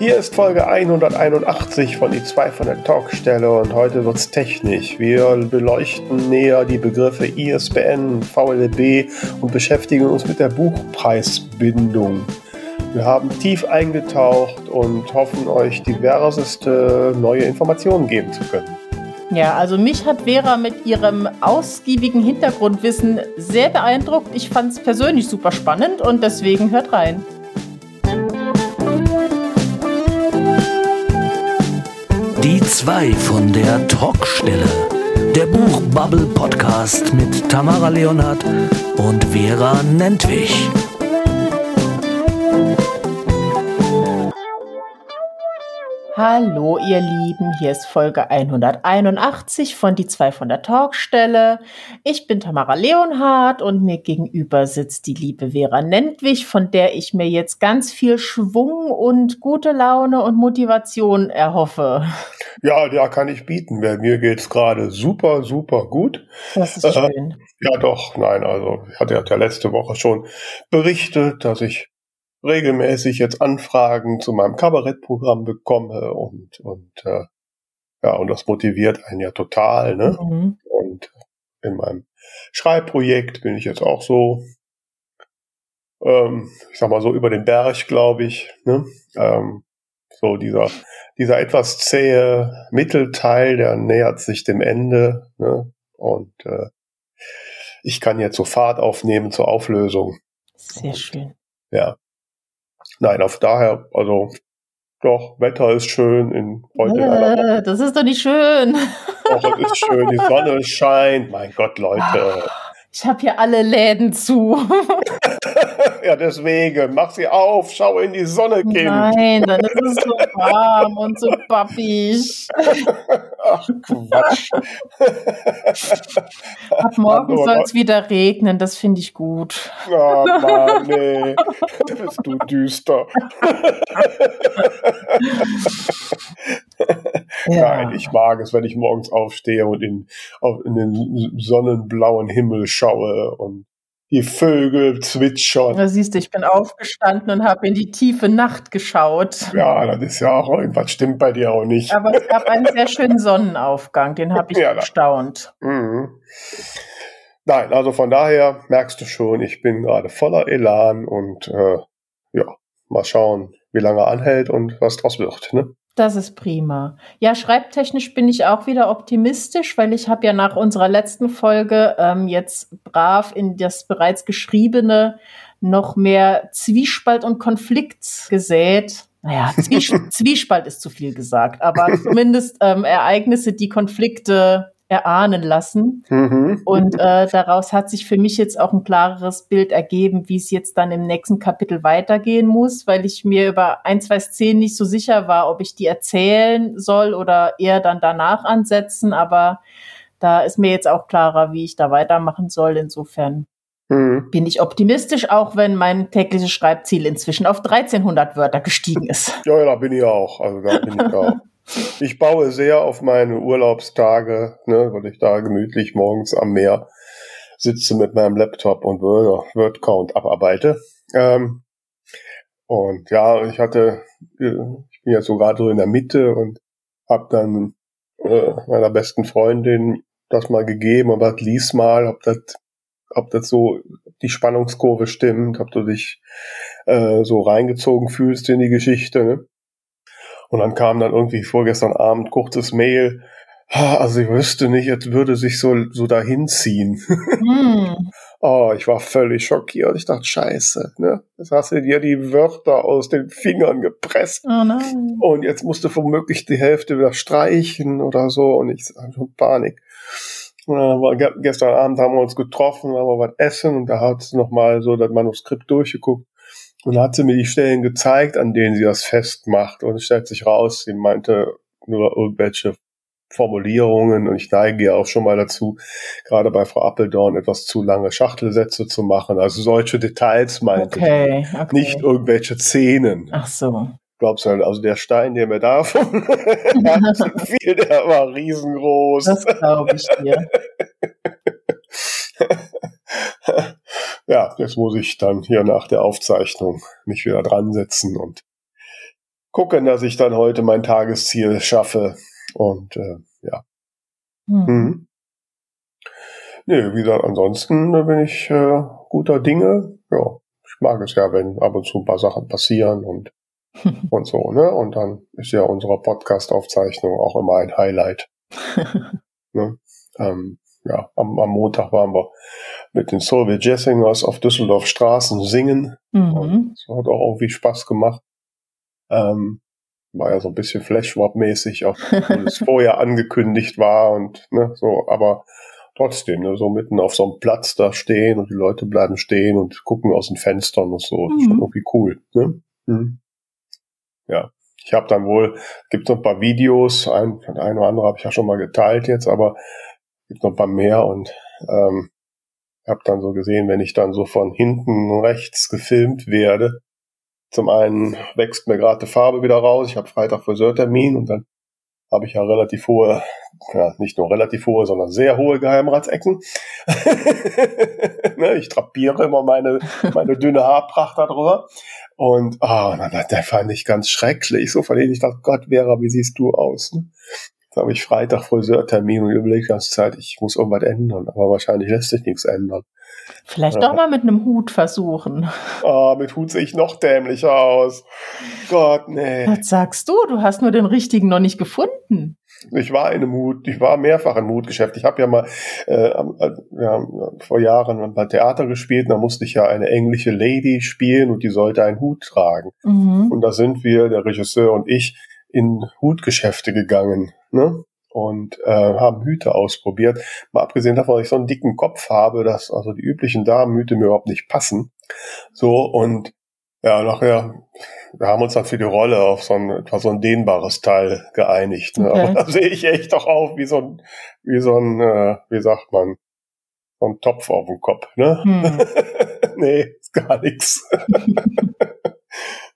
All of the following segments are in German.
Hier ist Folge 181 von die 2 von der Talkstelle und heute wird's technisch. Wir beleuchten näher die Begriffe ISBN, VLB und beschäftigen uns mit der Buchpreisbindung. Wir haben tief eingetaucht und hoffen euch diverseste neue Informationen geben zu können. Ja, also mich hat Vera mit ihrem ausgiebigen Hintergrundwissen sehr beeindruckt. Ich fand es persönlich super spannend und deswegen hört rein. Die zwei von der Talkstelle. Der Buchbubble Podcast mit Tamara Leonhardt und Vera Nentwich. Hallo ihr Lieben, hier ist Folge 181 von Die zwei von der Talkstelle. Ich bin Tamara Leonhardt und mir gegenüber sitzt die liebe Vera Nentwich, von der ich mir jetzt ganz viel Schwung und gute Laune und Motivation erhoffe. Ja, da kann ich bieten. Mir geht's gerade super, super gut. Das ist schön. Äh, ja, doch, nein, also ich hatte ja letzte Woche schon berichtet, dass ich regelmäßig jetzt Anfragen zu meinem Kabarettprogramm bekomme und, und äh, ja, und das motiviert einen ja total, ne? Mhm. Und in meinem Schreibprojekt bin ich jetzt auch so, ähm, ich sag mal so über den Berg, glaube ich, ne? Ähm, so dieser, dieser etwas zähe Mittelteil, der nähert sich dem Ende, ne? Und äh, ich kann jetzt so Fahrt aufnehmen zur Auflösung. Sehr schön. Ja. Nein, auf daher, also doch, Wetter ist schön in heute. Äh, das ist doch nicht schön. Doch, es ist schön, die Sonne scheint. Mein Gott, Leute. Ich habe hier alle Läden zu. ja, deswegen, mach sie auf, schau in die Sonne, Kind. Nein, dann ist es so warm und so pappig. Ach, Quatsch. Ab morgen soll es wieder regnen, das finde ich gut. Ah, Mann, nee. Bist du düster. Ja. Nein, ich mag es, wenn ich morgens aufstehe und in, in den sonnenblauen Himmel schaue und die Vögel zwitschern. Da siehst du, ich bin aufgestanden und habe in die tiefe Nacht geschaut. Ja, das ist ja auch irgendwas stimmt bei dir auch nicht. Aber es gab einen sehr schönen Sonnenaufgang, den habe ich ja, gestaunt. Mhm. Nein, also von daher merkst du schon, ich bin gerade voller Elan und äh, ja, mal schauen, wie lange anhält und was draus wird. Ne? Das ist prima. Ja, schreibtechnisch bin ich auch wieder optimistisch, weil ich habe ja nach unserer letzten Folge ähm, jetzt brav in das bereits Geschriebene noch mehr Zwiespalt und Konflikt gesät. Naja, Zwies Zwiespalt ist zu viel gesagt, aber zumindest ähm, Ereignisse, die Konflikte erahnen lassen. Mhm. Und äh, daraus hat sich für mich jetzt auch ein klareres Bild ergeben, wie es jetzt dann im nächsten Kapitel weitergehen muss, weil ich mir über ein, zwei Szenen nicht so sicher war, ob ich die erzählen soll oder eher dann danach ansetzen. Aber da ist mir jetzt auch klarer, wie ich da weitermachen soll. Insofern mhm. bin ich optimistisch, auch wenn mein tägliches Schreibziel inzwischen auf 1300 Wörter gestiegen ist. Ja, ja, da bin ich auch. Also da bin ich auch. Ich baue sehr auf meine Urlaubstage, ne, weil ich da gemütlich morgens am Meer sitze mit meinem Laptop und Word, Word Count abarbeite. Ähm, und ja, ich hatte, äh, ich bin jetzt so gerade so in der Mitte und habe dann äh, meiner besten Freundin das mal gegeben, aber lies mal, ob das, ob das so die Spannungskurve stimmt, ob du dich äh, so reingezogen fühlst in die Geschichte. Ne? Und dann kam dann irgendwie vorgestern Abend kurzes Mail. Also ich wüsste nicht, es würde sich so, so dahin ziehen. Mm. oh, ich war völlig schockiert. Ich dachte, scheiße, ne? Jetzt hast du dir die Wörter aus den Fingern gepresst. Oh nein. Und jetzt musst du womöglich die Hälfte wieder streichen oder so. Und ich hatte schon Panik. gestern Abend haben wir uns getroffen, haben wir was essen und da hat sie nochmal so das Manuskript durchgeguckt. Und dann hat sie mir die Stellen gezeigt, an denen sie das festmacht. Und es stellt sich raus, sie meinte nur irgendwelche Formulierungen und ich neige ja auch schon mal dazu, gerade bei Frau Appeldorn etwas zu lange Schachtelsätze zu machen. Also solche Details meinte okay, ich. Okay. Nicht irgendwelche Szenen. Ach so. Glaubst du, also der Stein, der mir da von fiel, der war riesengroß. Das glaube ich dir. ja, jetzt muss ich dann hier nach der Aufzeichnung mich wieder dran setzen und gucken, dass ich dann heute mein Tagesziel schaffe. Und äh, ja. Hm. Mhm. Nee, wie gesagt, ansonsten bin ich äh, guter Dinge. Ja, ich mag es ja, wenn ab und zu ein paar Sachen passieren und und so, ne? Und dann ist ja unsere Podcast-Aufzeichnung auch immer ein Highlight. ne? ähm, ja, am, am, Montag waren wir mit den Soviet Jazzingers auf Düsseldorf Straßen singen. Mhm. Das hat auch irgendwie Spaß gemacht. Ähm, war ja so ein bisschen Flashmob-mäßig, auch wenn es vorher angekündigt war und ne, so, aber trotzdem, ne, so mitten auf so einem Platz da stehen und die Leute bleiben stehen und gucken aus den Fenstern und so, mhm. schon irgendwie cool. Ne? Mhm. Ja, ich habe dann wohl, gibt noch ein paar Videos, ein, ein oder andere habe ich ja schon mal geteilt jetzt, aber gibt noch ein paar mehr und ähm, habe dann so gesehen, wenn ich dann so von hinten rechts gefilmt werde, zum einen wächst mir gerade die Farbe wieder raus, ich habe Freitag Friseurtermin und dann habe ich ja relativ hohe, ja, nicht nur relativ hohe, sondern sehr hohe Geheimratsecken. ne, ich drapiere immer meine, meine dünne Haarpracht darüber. Und ah, oh, der fand ich ganz schrecklich. So von denen ich dachte, Gott, Vera, wie siehst du aus? Ne? Jetzt habe ich Freitag Friseurtermin und überlege die ganze Zeit, ich muss irgendwas ändern. Aber wahrscheinlich lässt sich nichts ändern. Vielleicht doch mal mit einem Hut versuchen. Ah, mit Hut sehe ich noch dämlicher aus. Gott, nee. Was sagst du? Du hast nur den richtigen noch nicht gefunden. Ich war in einem Hut, ich war mehrfach im Hutgeschäft. Ich habe ja mal äh, ja, vor Jahren bei Theater gespielt, und da musste ich ja eine englische Lady spielen und die sollte einen Hut tragen. Mhm. Und da sind wir, der Regisseur und ich, in Hutgeschäfte gegangen. Ne? und äh, haben Hüte ausprobiert. Mal abgesehen davon, dass ich so einen dicken Kopf habe, dass also die üblichen Damenhüte mir überhaupt nicht passen. So und ja, nachher, wir haben uns dann für die Rolle auf so ein, etwa so ein dehnbares Teil geeinigt. Ne? Okay. Aber da sehe ich echt doch auf wie so ein, wie so ein, äh, wie sagt man, so ein Topf auf dem Kopf. Ne? Hm. nee, ist gar nichts.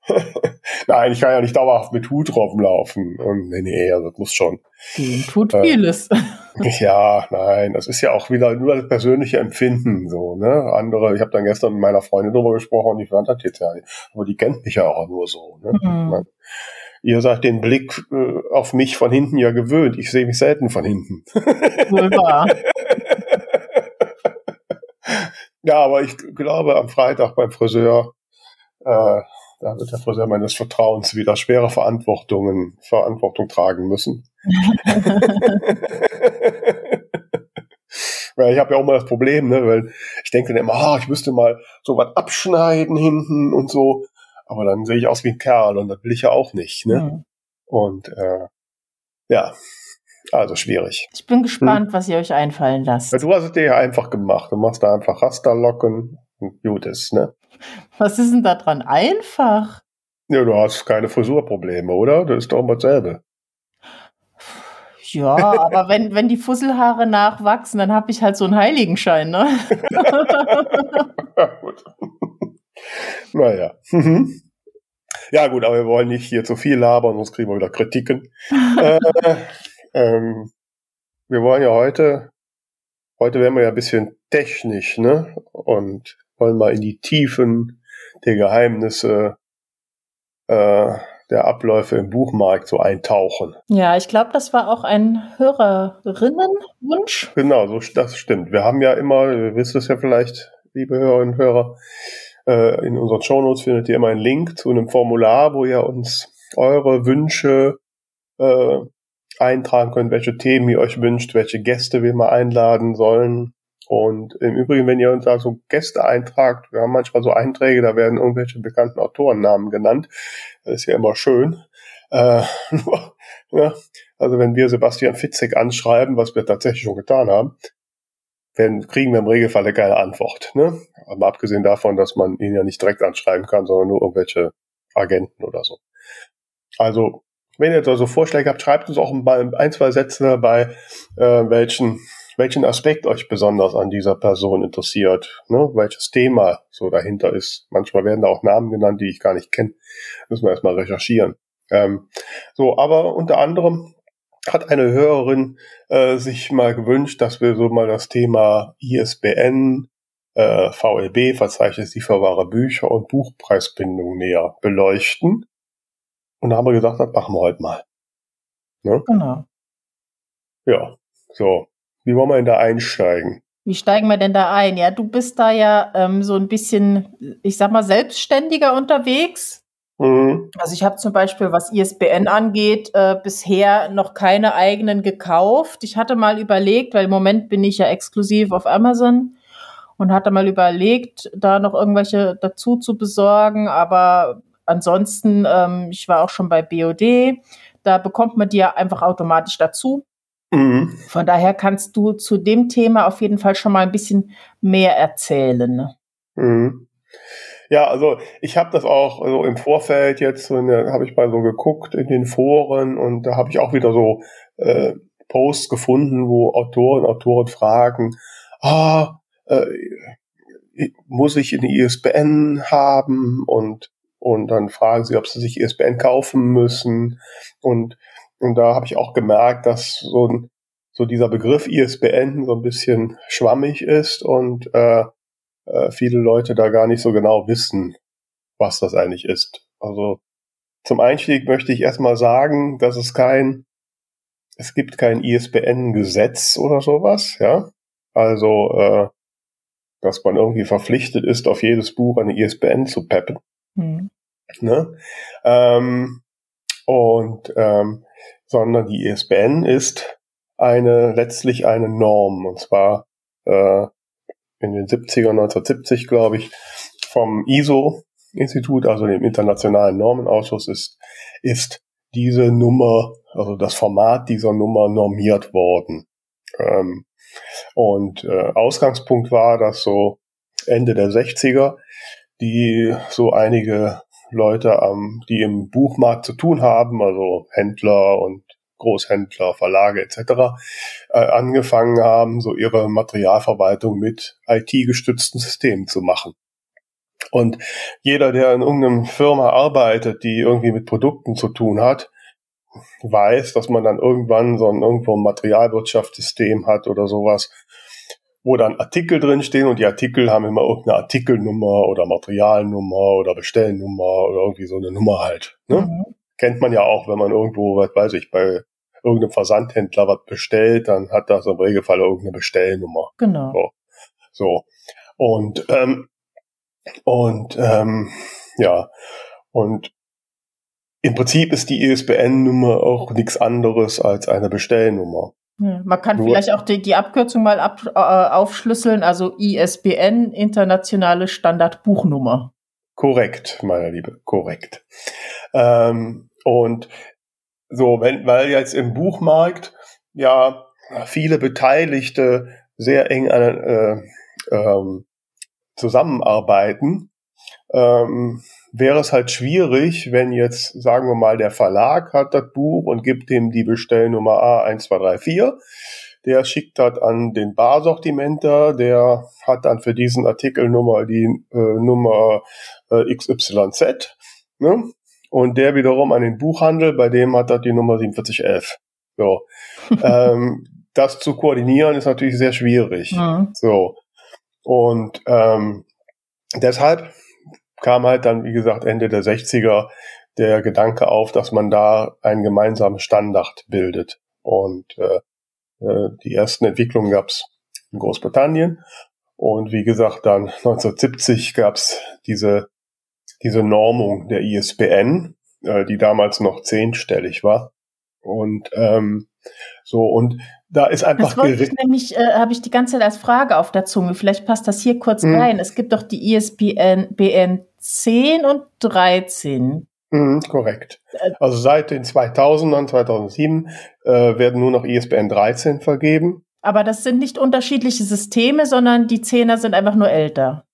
Nein, ich kann ja nicht dauerhaft mit Hut rumlaufen. Und nee, nee, also das muss schon. Die tut äh, vieles. ja, nein, das ist ja auch wieder nur das persönliche Empfinden so, ne? Andere, ich habe dann gestern mit meiner Freundin darüber gesprochen und die fand das jetzt ja nicht. Aber die kennt mich ja auch nur so, ne? Mhm. ihr seid den Blick äh, auf mich von hinten ja gewöhnt. Ich sehe mich selten von hinten. Wahr. ja, aber ich glaube, am Freitag beim Friseur äh, da wird der Friseur meines Vertrauens wieder schwere Verantwortungen, Verantwortung tragen müssen. weil ich habe ja auch mal das Problem, ne, weil ich denke dann immer, ah, ich müsste mal so was abschneiden hinten und so. Aber dann sehe ich aus wie ein Kerl und das will ich ja auch nicht. Ne? Mhm. Und äh, ja, also schwierig. Ich bin gespannt, hm. was ihr euch einfallen lasst. Ja, du hast es dir ja einfach gemacht. Du machst da einfach Rasterlocken und gut ist, ne? Was ist denn da dran einfach? Ja, du hast keine Frisurprobleme, oder? Das ist doch immer dasselbe. Ja, aber wenn, wenn die Fusselhaare nachwachsen, dann habe ich halt so einen Heiligenschein, ne? ja, gut. Naja. Mhm. Ja, gut, aber wir wollen nicht hier zu viel labern, sonst kriegen wir wieder Kritiken. äh, ähm, wir wollen ja heute, heute werden wir ja ein bisschen technisch, ne? Und wollen mal in die Tiefen der Geheimnisse äh, der Abläufe im Buchmarkt so eintauchen. Ja, ich glaube, das war auch ein Hörerinnenwunsch. Genau, so, das stimmt. Wir haben ja immer, ihr wisst es ja vielleicht, liebe Hörerinnen und Hörer, äh, in unseren Shownotes findet ihr immer einen Link zu einem Formular, wo ihr uns eure Wünsche äh, eintragen könnt, welche Themen ihr euch wünscht, welche Gäste wir mal einladen sollen. Und im Übrigen, wenn ihr uns also Gäste eintragt, wir haben manchmal so Einträge, da werden irgendwelche bekannten Autorennamen genannt. Das ist ja immer schön. Äh, ja, also wenn wir Sebastian Fitzek anschreiben, was wir tatsächlich schon getan haben, werden, kriegen wir im Regelfall keine Antwort. Ne? Aber abgesehen davon, dass man ihn ja nicht direkt anschreiben kann, sondern nur irgendwelche Agenten oder so. Also, wenn ihr jetzt also Vorschläge habt, schreibt uns auch ein, zwei Sätze dabei, äh, welchen welchen Aspekt euch besonders an dieser Person interessiert, ne? welches Thema so dahinter ist. Manchmal werden da auch Namen genannt, die ich gar nicht kenne. Müssen wir erstmal recherchieren. Ähm, so, aber unter anderem hat eine Hörerin äh, sich mal gewünscht, dass wir so mal das Thema ISBN, äh, VLB, Verzeichnis lieferbarer Bücher und Buchpreisbindung näher beleuchten. Und da haben wir gesagt, das machen wir heute mal. Ne? Genau. Ja, so. Wie wollen wir denn da einsteigen? Wie steigen wir denn da ein? Ja, du bist da ja ähm, so ein bisschen, ich sag mal, selbstständiger unterwegs. Mhm. Also ich habe zum Beispiel, was ISBN angeht, äh, bisher noch keine eigenen gekauft. Ich hatte mal überlegt, weil im Moment bin ich ja exklusiv auf Amazon und hatte mal überlegt, da noch irgendwelche dazu zu besorgen. Aber ansonsten, ähm, ich war auch schon bei BOD. Da bekommt man die ja einfach automatisch dazu. Mhm. Von daher kannst du zu dem Thema auf jeden Fall schon mal ein bisschen mehr erzählen. Ne? Mhm. Ja, also ich habe das auch so im Vorfeld jetzt, habe ich mal so geguckt in den Foren und da habe ich auch wieder so äh, Posts gefunden, wo Autoren, Autoren fragen, ah, äh, muss ich eine ISBN haben und und dann fragen sie, ob sie sich ISBN kaufen müssen und und da habe ich auch gemerkt, dass so, ein, so dieser Begriff ISBN so ein bisschen schwammig ist und äh, äh, viele Leute da gar nicht so genau wissen, was das eigentlich ist. Also zum Einstieg möchte ich erstmal sagen, dass es kein, es gibt kein ISBN-Gesetz oder sowas, ja. Also, äh, dass man irgendwie verpflichtet ist, auf jedes Buch eine ISBN zu peppen. Mhm. Ne? Ähm, und ähm, sondern die ISBN ist eine letztlich eine Norm und zwar äh, in den 70er 1970 glaube ich vom ISO Institut, also dem Internationalen Normenausschuss ist ist diese Nummer, also das Format dieser Nummer normiert worden. Ähm, und äh, Ausgangspunkt war, dass so Ende der 60er die so einige Leute, ähm, die im Buchmarkt zu tun haben, also Händler und Großhändler, Verlage etc. Äh, angefangen haben, so ihre Materialverwaltung mit IT-gestützten Systemen zu machen. Und jeder, der in irgendeiner Firma arbeitet, die irgendwie mit Produkten zu tun hat, weiß, dass man dann irgendwann so ein irgendwo ein Materialwirtschaftssystem hat oder sowas, wo dann Artikel drinstehen und die Artikel haben immer irgendeine Artikelnummer oder Materialnummer oder Bestellnummer oder irgendwie so eine Nummer halt. Ne? Mhm. Kennt man ja auch, wenn man irgendwo, was weiß ich, bei irgendeinem Versandhändler was bestellt, dann hat das im Regelfall irgendeine Bestellnummer. Genau. So. so. Und, ähm, und ähm, ja, und im Prinzip ist die ISBN-Nummer auch nichts anderes als eine Bestellnummer. Ja, man kann Nur, vielleicht auch die, die Abkürzung mal ab, äh, aufschlüsseln, also ISBN, Internationale Standardbuchnummer. Korrekt, meine Liebe, korrekt. Ähm, und so, wenn, weil jetzt im Buchmarkt ja viele Beteiligte sehr eng an, äh, ähm, zusammenarbeiten, ähm, wäre es halt schwierig, wenn jetzt, sagen wir mal, der Verlag hat das Buch und gibt ihm die Bestellnummer A1234. Der schickt das an den Barsortimenter, der hat dann für diesen Artikelnummer die äh, Nummer äh, XYZ. Ne? Und der wiederum an den Buchhandel, bei dem hat er die Nummer 4711. So. ähm, das zu koordinieren ist natürlich sehr schwierig. Mhm. So. Und ähm, deshalb kam halt dann, wie gesagt, Ende der 60er der Gedanke auf, dass man da einen gemeinsamen Standard bildet. Und äh, äh die ersten Entwicklungen gab es in Großbritannien. Und wie gesagt, dann 1970 gab es diese, diese Normung der ISBN, äh, die damals noch zehnstellig war. Und ähm, so, und da ist einfach. Das wollte ich nämlich, äh, habe ich die ganze Zeit als Frage auf der Zunge. Vielleicht passt das hier kurz mhm. rein. Es gibt doch die ISBN BN 10 und 13. Mhm, korrekt. Also seit den 2000ern, 2007 äh, werden nur noch ISBN 13 vergeben. Aber das sind nicht unterschiedliche Systeme, sondern die Zehner sind einfach nur älter.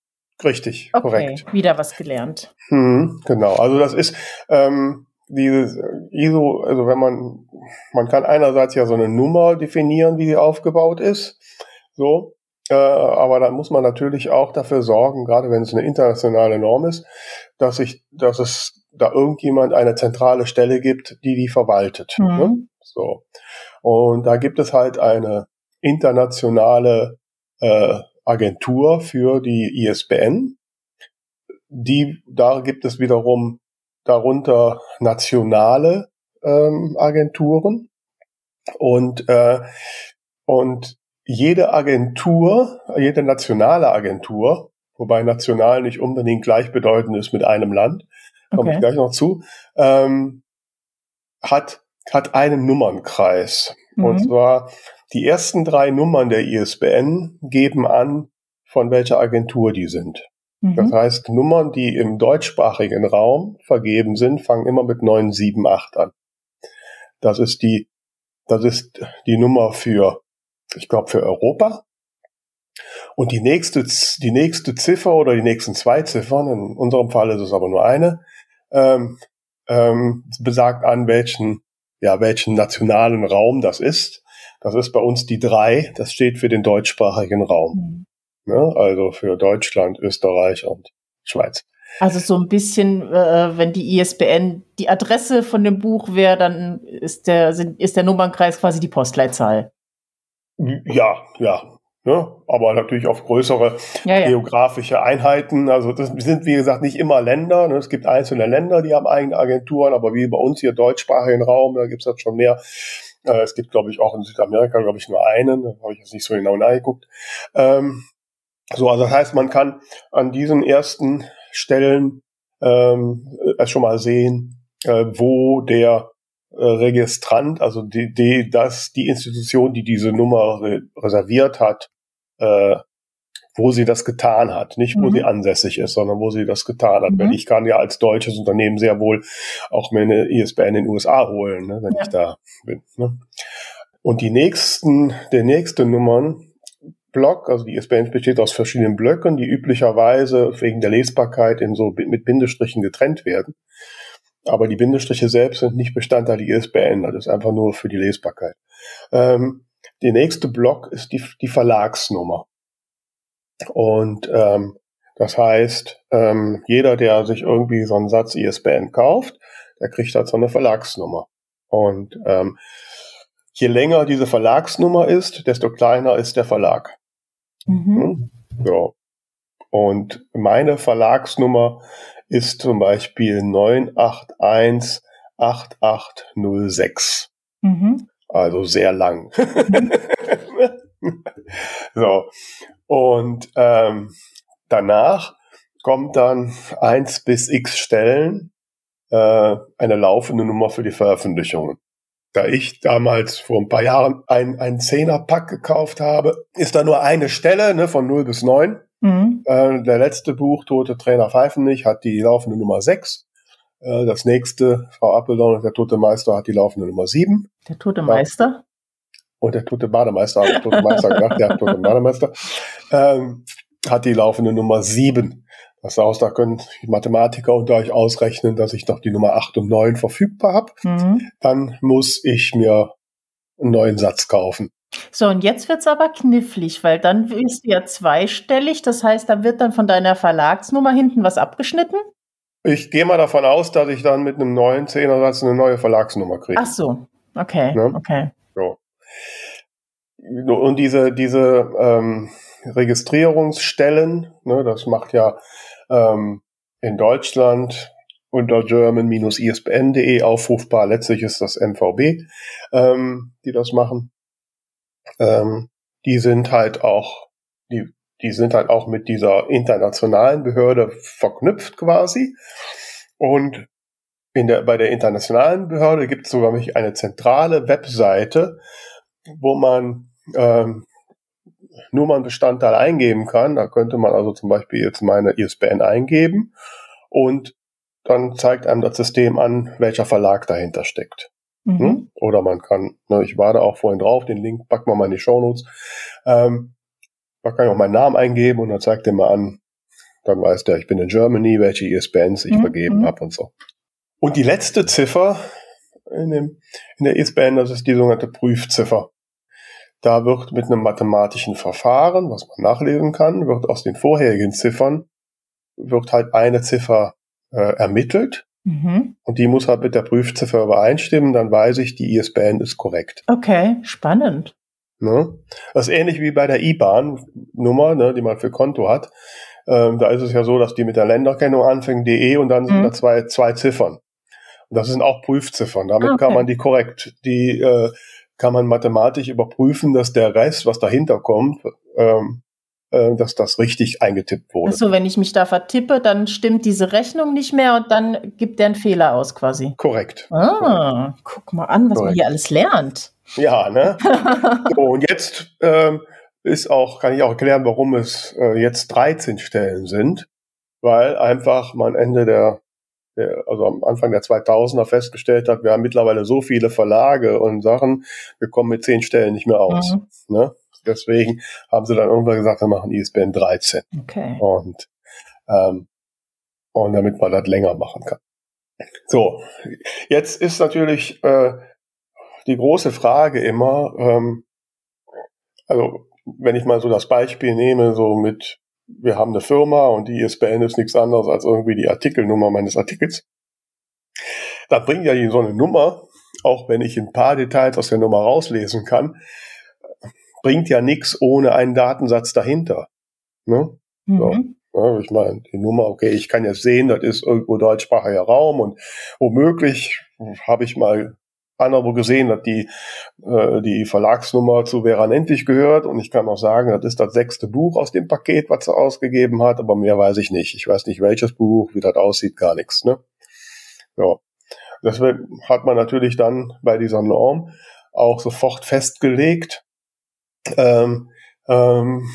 Richtig, okay, korrekt. Wieder was gelernt. Mhm, genau. Also das ist ähm, dieses ISO, also wenn man, man kann einerseits ja so eine Nummer definieren, wie sie aufgebaut ist. So, äh, aber dann muss man natürlich auch dafür sorgen, gerade wenn es eine internationale Norm ist, dass ich, dass es da irgendjemand eine zentrale Stelle gibt, die die verwaltet. Mhm. Ne? So. Und da gibt es halt eine internationale äh, Agentur für die ISBN. Die, da gibt es wiederum darunter nationale ähm, Agenturen und äh, und jede Agentur, jede nationale Agentur, wobei national nicht unbedingt gleichbedeutend ist mit einem Land, komme okay. ich gleich noch zu, ähm, hat hat einen Nummernkreis. Mhm. Und zwar die ersten drei Nummern der ISBN geben an, von welcher Agentur die sind. Mhm. Das heißt, Nummern, die im deutschsprachigen Raum vergeben sind, fangen immer mit 978 an. Das ist die, das ist die Nummer für, ich glaube, für Europa. Und die nächste, die nächste Ziffer oder die nächsten zwei Ziffern, in unserem Fall ist es aber nur eine, ähm, ähm, besagt an, welchen, ja, welchen nationalen Raum das ist. Das ist bei uns die drei. Das steht für den deutschsprachigen Raum. Ja, also für Deutschland, Österreich und Schweiz. Also so ein bisschen, äh, wenn die ISBN die Adresse von dem Buch wäre, dann ist der, ist der Nummernkreis quasi die Postleitzahl. Ja, ja. Ne? Aber natürlich auf größere ja, ja. geografische Einheiten. Also das sind, wie gesagt, nicht immer Länder. Ne? Es gibt einzelne Länder, die haben eigene Agenturen, aber wie bei uns hier deutschsprachigen Raum, da gibt es das schon mehr. Äh, es gibt, glaube ich, auch in Südamerika, glaube ich, nur einen. Da habe ich jetzt nicht so genau nachgeguckt. Ähm, so, also das heißt, man kann an diesen ersten Stellen ähm, schon mal sehen, äh, wo der äh, Registrant, also die, die, das, die Institution, die diese Nummer re reserviert hat, äh, wo sie das getan hat. Nicht, wo mhm. sie ansässig ist, sondern wo sie das getan hat. Mhm. Weil ich kann ja als deutsches Unternehmen sehr wohl auch mir eine ISBN in den USA holen, ne, wenn ja. ich da bin. Ne? Und die nächsten, der nächste Nummern, Block, also die ISBN besteht aus verschiedenen Blöcken, die üblicherweise wegen der Lesbarkeit in so mit Bindestrichen getrennt werden. Aber die Bindestriche selbst sind nicht Bestandteil der ISBN, das ist einfach nur für die Lesbarkeit. Ähm, der nächste Block ist die, die Verlagsnummer. Und ähm, das heißt, ähm, jeder, der sich irgendwie so einen Satz ISBN kauft, der kriegt halt so eine Verlagsnummer. Und ähm, je länger diese Verlagsnummer ist, desto kleiner ist der Verlag. Mhm. Hm? So. Und meine Verlagsnummer ist zum Beispiel 9818806. Mhm. Also sehr lang. Mhm. so. Und ähm, danach kommt dann eins bis x Stellen äh, eine laufende Nummer für die Veröffentlichungen. Da ich damals vor ein paar Jahren ein, ein Zehner-Pack gekauft habe, ist da nur eine Stelle ne, von 0 bis 9. Mhm. Äh, der letzte Buch, Tote Trainer pfeifen nicht, hat die laufende Nummer 6. Äh, das nächste, Frau Appeldorn der Tote Meister, hat die laufende Nummer 7. Der Tote Meister? und der tote Bademeister, habe ich tote Meister gedacht, der tote Bademeister, ähm, hat die laufende Nummer 7. Das heißt, da können die Mathematiker unter euch ausrechnen, dass ich noch die Nummer 8 und 9 verfügbar habe. Mhm. Dann muss ich mir einen neuen Satz kaufen. So, und jetzt wird's aber knifflig, weil dann ist ja zweistellig. Das heißt, da wird dann von deiner Verlagsnummer hinten was abgeschnitten? Ich gehe mal davon aus, dass ich dann mit einem neuen Zehnersatz eine neue Verlagsnummer kriege. Ach so, okay, ne? okay. So. Und diese, diese ähm, Registrierungsstellen, ne, das macht ja ähm, in Deutschland unter german-isbn.de aufrufbar. Letztlich ist das MVB, ähm, die das machen. Ähm, die sind halt auch, die, die sind halt auch mit dieser internationalen Behörde verknüpft quasi. Und in der, bei der internationalen Behörde gibt es sogar eine zentrale Webseite, wo man ähm, Nummernbestandteil eingeben kann. Da könnte man also zum Beispiel jetzt meine ISBN eingeben und dann zeigt einem das System an, welcher Verlag dahinter steckt. Mhm. Hm? Oder man kann, ne, ich war da auch vorhin drauf, den Link packen wir mal in die Shownotes. Ähm, da kann ich auch meinen Namen eingeben und dann zeigt er mal an, dann weiß der, ich bin in Germany, welche ISBNs ich mhm. vergeben mhm. habe und so. Und die letzte Ziffer in, dem, in der ISBN, das ist die sogenannte Prüfziffer. Da wird mit einem mathematischen Verfahren, was man nachlesen kann, wird aus den vorherigen Ziffern, wird halt eine Ziffer äh, ermittelt. Mhm. Und die muss halt mit der Prüfziffer übereinstimmen, dann weiß ich, die ISBN ist korrekt. Okay, spannend. Ne? Das ist ähnlich wie bei der IBAN-Nummer, ne, die man für Konto hat. ähm, da ist es ja so, dass die mit der Länderkennung anfängt, DE und dann sind Mhm. da zwei, zwei Ziffern. Und das sind auch Prüfziffern. Damit Ah, kann okay. man die korrekt, die äh, kann man mathematisch überprüfen, dass der Rest, was dahinter kommt, ähm, äh, dass das richtig eingetippt wurde. Achso, wenn ich mich da vertippe, dann stimmt diese Rechnung nicht mehr und dann gibt der einen Fehler aus quasi. Korrekt. Ah, guck mal an, was man Korrekt. hier alles lernt. Ja, ne? so, und jetzt ähm, ist auch, kann ich auch erklären, warum es äh, jetzt 13 Stellen sind, weil einfach man Ende der, also am Anfang der 2000er festgestellt hat, wir haben mittlerweile so viele Verlage und Sachen, wir kommen mit 10 Stellen nicht mehr aus. Mhm. Ne? Deswegen haben sie dann irgendwann gesagt, wir machen ISBN 13. Okay. Und, ähm, und damit man das länger machen kann. So, jetzt ist natürlich äh, die große Frage immer, ähm, also wenn ich mal so das Beispiel nehme, so mit, wir haben eine Firma und die ISBN ist nichts anderes als irgendwie die Artikelnummer meines Artikels, dann bringt ja die so eine Nummer, auch wenn ich ein paar Details aus der Nummer rauslesen kann, bringt ja nichts ohne einen Datensatz dahinter. Ne? Mhm. Ja, ich meine, die Nummer, okay, ich kann jetzt sehen, das ist irgendwo deutschsprachiger Raum und womöglich habe ich mal anderwo gesehen, dass die, äh, die Verlagsnummer zu Vera Nentwich gehört und ich kann auch sagen, das ist das sechste Buch aus dem Paket, was sie ausgegeben hat, aber mehr weiß ich nicht. Ich weiß nicht, welches Buch, wie das aussieht, gar nichts. Ne? Ja. Deswegen hat man natürlich dann bei dieser Norm auch sofort festgelegt, ähm, ähm,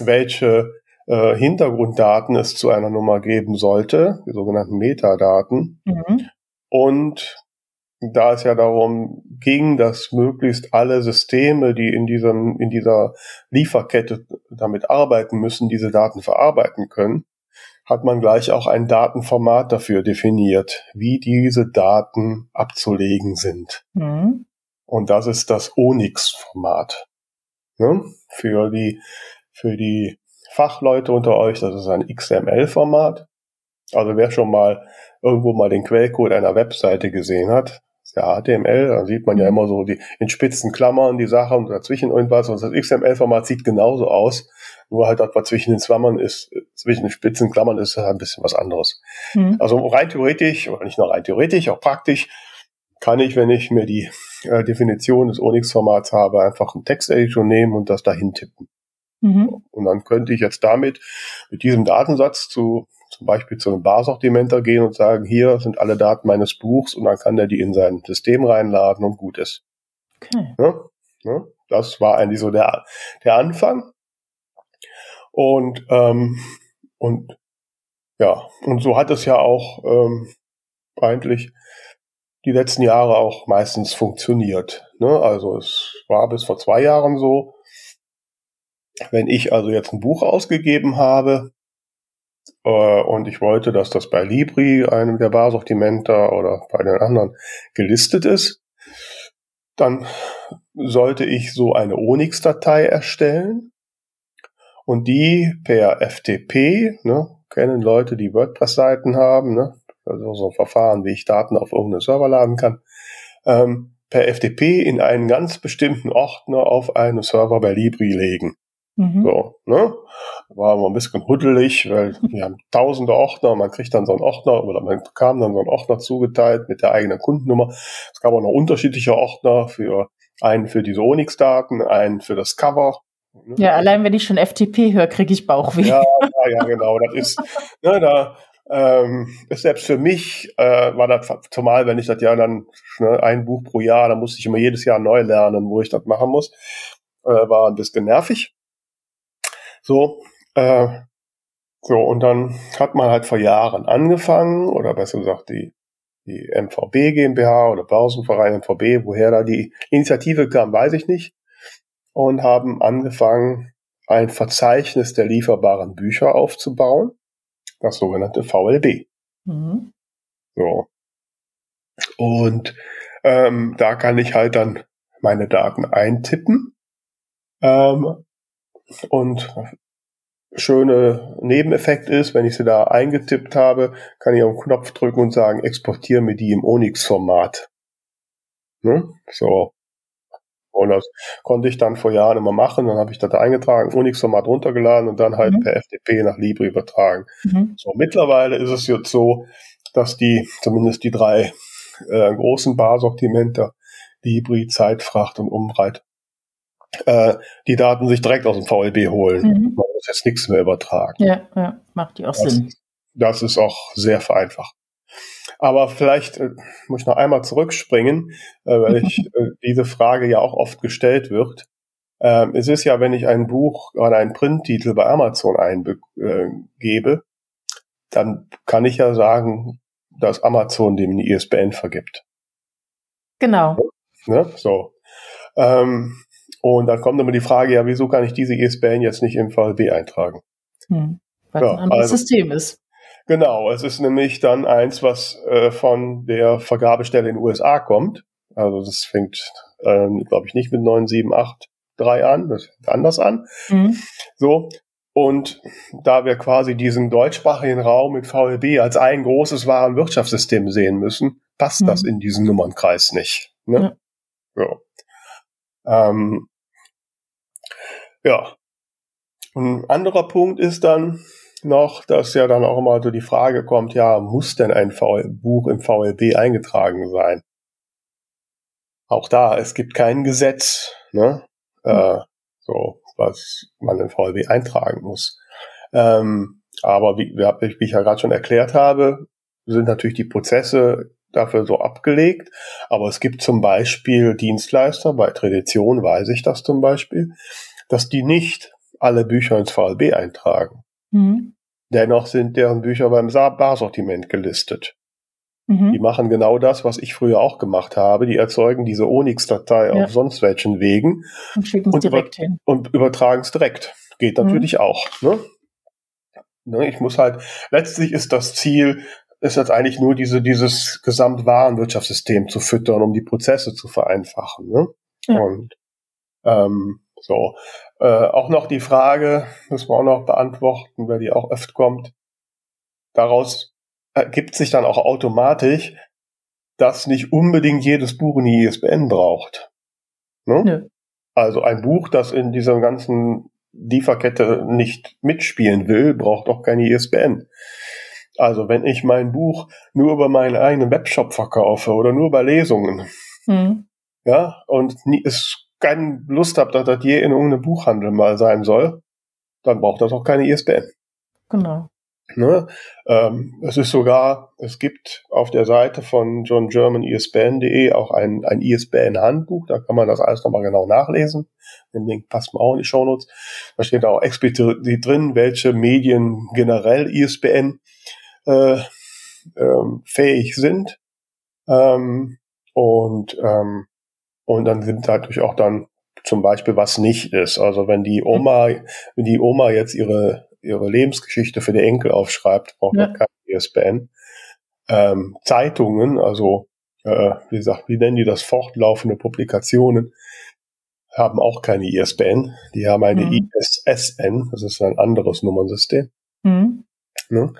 welche äh, Hintergrunddaten es zu einer Nummer geben sollte, die sogenannten Metadaten. Mhm. Und da es ja darum ging, dass möglichst alle Systeme, die in diesem, in dieser Lieferkette damit arbeiten müssen, diese Daten verarbeiten können, hat man gleich auch ein Datenformat dafür definiert, wie diese Daten abzulegen sind. Mhm. Und das ist das Onyx-Format. Ne? Für die, für die Fachleute unter euch, das ist ein XML-Format. Also wer schon mal irgendwo mal den Quellcode einer Webseite gesehen hat, ja HTML, da sieht man ja immer so die in spitzen Klammern die Sache und dazwischen irgendwas. Und das XML-Format sieht genauso aus, nur halt das, was zwischen den Klammern ist, zwischen den spitzen Klammern ist halt ein bisschen was anderes. Mhm. Also rein theoretisch, oder nicht nur rein theoretisch, auch praktisch, kann ich, wenn ich mir die äh, Definition des Onyx-Formats habe, einfach einen Texteditor nehmen und das dahin tippen. Mhm. Und dann könnte ich jetzt damit, mit diesem Datensatz zu, zum Beispiel zu einem Barsortimenter gehen und sagen, hier sind alle Daten meines Buchs und dann kann der die in sein System reinladen und gut ist. Okay. Ne? Ne? Das war eigentlich so der, der Anfang. Und, ähm, und ja, und so hat es ja auch ähm, eigentlich die letzten Jahre auch meistens funktioniert. Ne? Also es war bis vor zwei Jahren so, wenn ich also jetzt ein Buch ausgegeben habe und ich wollte, dass das bei Libri, einem der Barsortimenter oder bei den anderen gelistet ist, dann sollte ich so eine Onyx-Datei erstellen und die per FTP, ne, kennen Leute, die WordPress-Seiten haben, ne, also so ein Verfahren, wie ich Daten auf irgendeinen Server laden kann, ähm, per FTP in einen ganz bestimmten Ordner auf einen Server bei Libri legen. Mhm. So, ne? War immer ein bisschen huddelig, weil wir haben tausende Ordner, man kriegt dann so einen Ordner oder man bekam dann so einen Ordner zugeteilt mit der eigenen Kundennummer. Es gab auch noch unterschiedliche Ordner für einen für diese Onyx-Daten, einen für das Cover. ne? Ja, allein wenn ich schon FTP höre, kriege ich Bauchweh. Ja, ja, ja, genau. Das ist, ne, da ähm, selbst für mich äh, war das zumal, wenn ich das ja dann ne, ein Buch pro Jahr, da musste ich immer jedes Jahr neu lernen, wo ich das machen muss, äh, war ein bisschen nervig. So, äh, so und dann hat man halt vor Jahren angefangen oder besser gesagt die die MVB GmbH oder Börsenverein MVB, woher da die Initiative kam, weiß ich nicht, und haben angefangen ein Verzeichnis der lieferbaren Bücher aufzubauen, das sogenannte VLB. Mhm. So. Und ähm, da kann ich halt dann meine Daten eintippen. Ähm, und schöne Nebeneffekt ist, wenn ich sie da eingetippt habe, kann ich auf den Knopf drücken und sagen, exportiere mir die im Onyx-Format. Ne? So. Und das konnte ich dann vor Jahren immer machen. Dann habe ich das da eingetragen, Unix-Format runtergeladen und dann halt mhm. per FTP nach Libre übertragen. Mhm. So, mittlerweile ist es jetzt so, dass die, zumindest die drei äh, großen Barsortimenter, Libri, Zeitfracht und Umbreit, äh, die Daten sich direkt aus dem VLB holen. Mhm. Man muss jetzt nichts mehr übertragen. Ja, ja, macht die auch das, Sinn. Das ist auch sehr vereinfacht. Aber vielleicht äh, muss ich noch einmal zurückspringen, äh, weil ich äh, diese Frage ja auch oft gestellt wird. Ähm, es ist ja, wenn ich ein Buch oder einen Printtitel bei Amazon eingebe, äh, dann kann ich ja sagen, dass Amazon dem eine ISBN vergibt. Genau. Ne? So. Ähm, und dann kommt immer die Frage, ja, wieso kann ich diese ISBN jetzt nicht im VLB eintragen? Hm, weil ja, es ein anderes also, System ist. Genau, es ist nämlich dann eins, was äh, von der Vergabestelle in den USA kommt. Also das fängt, äh, glaube ich, nicht mit 9783 an, das fängt anders an. Mhm. So. Und da wir quasi diesen deutschsprachigen Raum mit VLB als ein großes Warenwirtschaftssystem sehen müssen, passt mhm. das in diesen Nummernkreis nicht. Ne? Ja. Ja. Ähm, ja. Ein anderer Punkt ist dann, noch, dass ja dann auch immer so die Frage kommt, ja, muss denn ein VL Buch im VLB eingetragen sein? Auch da, es gibt kein Gesetz, ne, mhm. äh, so, was man im VLB eintragen muss. Ähm, aber wie, wie ich ja gerade schon erklärt habe, sind natürlich die Prozesse dafür so abgelegt. Aber es gibt zum Beispiel Dienstleister, bei Tradition weiß ich das zum Beispiel, dass die nicht alle Bücher ins VLB eintragen. Mhm. Dennoch sind deren Bücher beim Barsortiment gelistet. Mhm. Die machen genau das, was ich früher auch gemacht habe. Die erzeugen diese Onyx-Datei ja. auf sonst welchen Wegen und schicken es direkt hin. Und übertragen es direkt. Geht mhm. natürlich mhm. auch. Ne? ne? Ich muss halt, letztlich ist das Ziel, ist jetzt eigentlich nur diese, dieses Gesamtwarenwirtschaftssystem zu füttern, um die Prozesse zu vereinfachen. Ne? Ja. Und ähm, so. Äh, auch noch die Frage, müssen wir auch noch beantworten, weil die auch oft kommt. Daraus ergibt sich dann auch automatisch, dass nicht unbedingt jedes Buch eine ISBN braucht. Ne? Ja. Also ein Buch, das in dieser ganzen Lieferkette nicht mitspielen will, braucht auch keine ISBN. Also wenn ich mein Buch nur über meinen eigenen Webshop verkaufe oder nur bei Lesungen, mhm. ja, und nie, es keine Lust habt, dass das je in irgendeinem Buchhandel mal sein soll, dann braucht das auch keine ISBN. Genau. Ne? Ähm, es ist sogar, es gibt auf der Seite von johngermanisbn.de auch ein, ein ISBN-Handbuch, da kann man das alles nochmal genau nachlesen. Den Link passt mal auch in die Shownotes. Da steht auch explizit drin, welche Medien generell ISBN äh, ähm, fähig sind. Ähm, und ähm, und dann sind natürlich auch dann zum Beispiel, was nicht ist. Also wenn die Oma, wenn die Oma jetzt ihre, ihre Lebensgeschichte für die Enkel aufschreibt, braucht man ja. kein ISBN. Ähm, Zeitungen, also äh, wie gesagt, wie nennen die das, fortlaufende Publikationen, haben auch keine ISBN. Die haben eine mhm. ISSN, das ist ein anderes Nummernsystem. Mhm. Ne?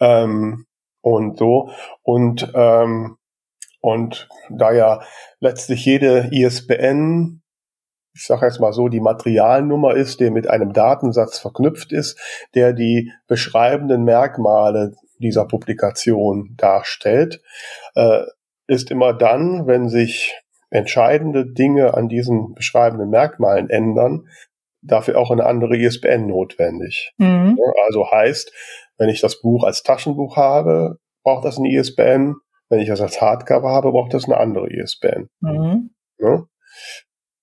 Ähm, und so. Und ähm, und da ja letztlich jede ISBN, ich sage jetzt mal so, die Materialnummer ist, der mit einem Datensatz verknüpft ist, der die beschreibenden Merkmale dieser Publikation darstellt, äh, ist immer dann, wenn sich entscheidende Dinge an diesen beschreibenden Merkmalen ändern, dafür auch eine andere ISBN notwendig. Mhm. Also heißt, wenn ich das Buch als Taschenbuch habe, braucht das eine ISBN. Wenn ich das als Hardcover habe, braucht das eine andere ISBN. Mhm. Ja?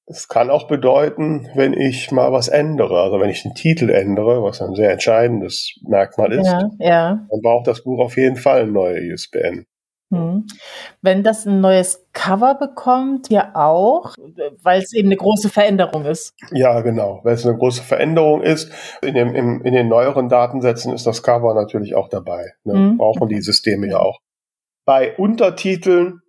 Das kann auch bedeuten, wenn ich mal was ändere, also wenn ich den Titel ändere, was ein sehr entscheidendes Merkmal ist, ja, ja. dann braucht das Buch auf jeden Fall eine neue ISBN. Mhm. Wenn das ein neues Cover bekommt, ja auch, weil es eben eine große Veränderung ist. Ja, genau, weil es eine große Veränderung ist. In, dem, in, in den neueren Datensätzen ist das Cover natürlich auch dabei. Ne? Mhm. Brauchen die Systeme ja auch. Bei Untertiteln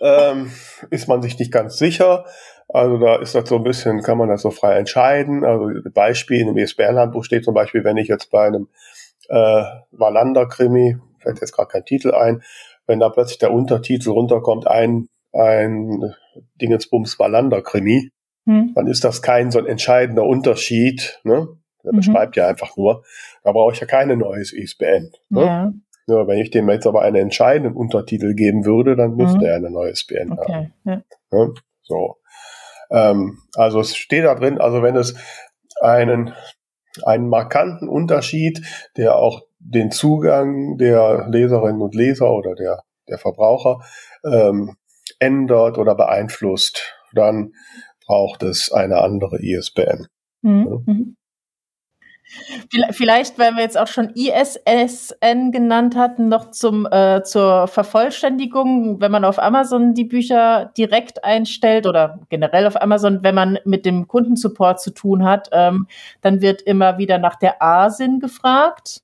ähm, ist man sich nicht ganz sicher. Also da ist das so ein bisschen, kann man das so frei entscheiden. Also Beispiel in dem ESBN-Handbuch steht zum Beispiel, wenn ich jetzt bei einem äh, Wallander-Krimi, fällt jetzt gerade kein Titel ein, wenn da plötzlich der Untertitel runterkommt, ein, ein Dingensbums Wallander-Krimi, hm. dann ist das kein so ein entscheidender Unterschied. Ne? Der mhm. beschreibt ja einfach nur. Da brauche ich ja keine neues ISBN. Ne? Ja. Ja, wenn ich dem jetzt aber einen entscheidenden Untertitel geben würde, dann müsste mhm. er eine neue ISBN okay. haben. Ja. Ja, so. Ähm, also es steht da drin, also wenn es einen, einen markanten Unterschied, der auch den Zugang der Leserinnen und Leser oder der, der Verbraucher ähm, ändert oder beeinflusst, dann braucht es eine andere ISBN. Mhm. Vielleicht, weil wir jetzt auch schon ISSN genannt hatten, noch zum, äh, zur Vervollständigung, wenn man auf Amazon die Bücher direkt einstellt oder generell auf Amazon, wenn man mit dem Kundensupport zu tun hat, ähm, dann wird immer wieder nach der ASIN gefragt.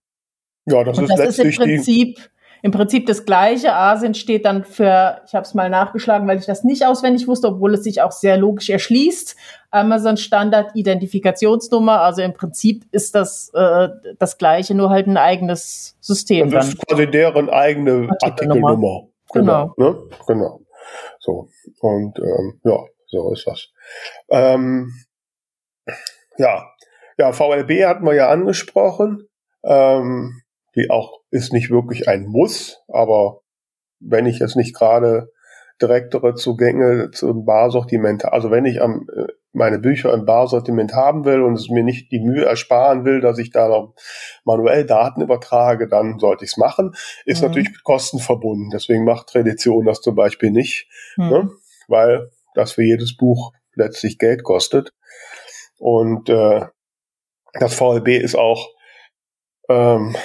Ja, das, Und ist, das letztlich ist im Prinzip die im Prinzip das gleiche. Asien steht dann für, ich habe es mal nachgeschlagen, weil ich das nicht auswendig wusste, obwohl es sich auch sehr logisch erschließt. Amazon Standard Identifikationsnummer, also im Prinzip ist das äh, das gleiche, nur halt ein eigenes System. Das ist quasi deren eigene Artikelnummer. Artikelnummer. Genau. Genau. Ne? genau. So. Und ähm, ja, so ist das. Ähm, ja. Ja, VLB hatten wir ja angesprochen. Ähm, die auch ist nicht wirklich ein Muss, aber wenn ich jetzt nicht gerade direktere Zugänge zum Barsortiment, also wenn ich am, äh, meine Bücher im Barsortiment haben will und es mir nicht die Mühe ersparen will, dass ich da noch manuell Daten übertrage, dann sollte ich es machen. Ist mhm. natürlich mit Kosten verbunden. Deswegen macht Tradition das zum Beispiel nicht, mhm. ne? weil das für jedes Buch letztlich Geld kostet. Und äh, das VLB ist auch ähm,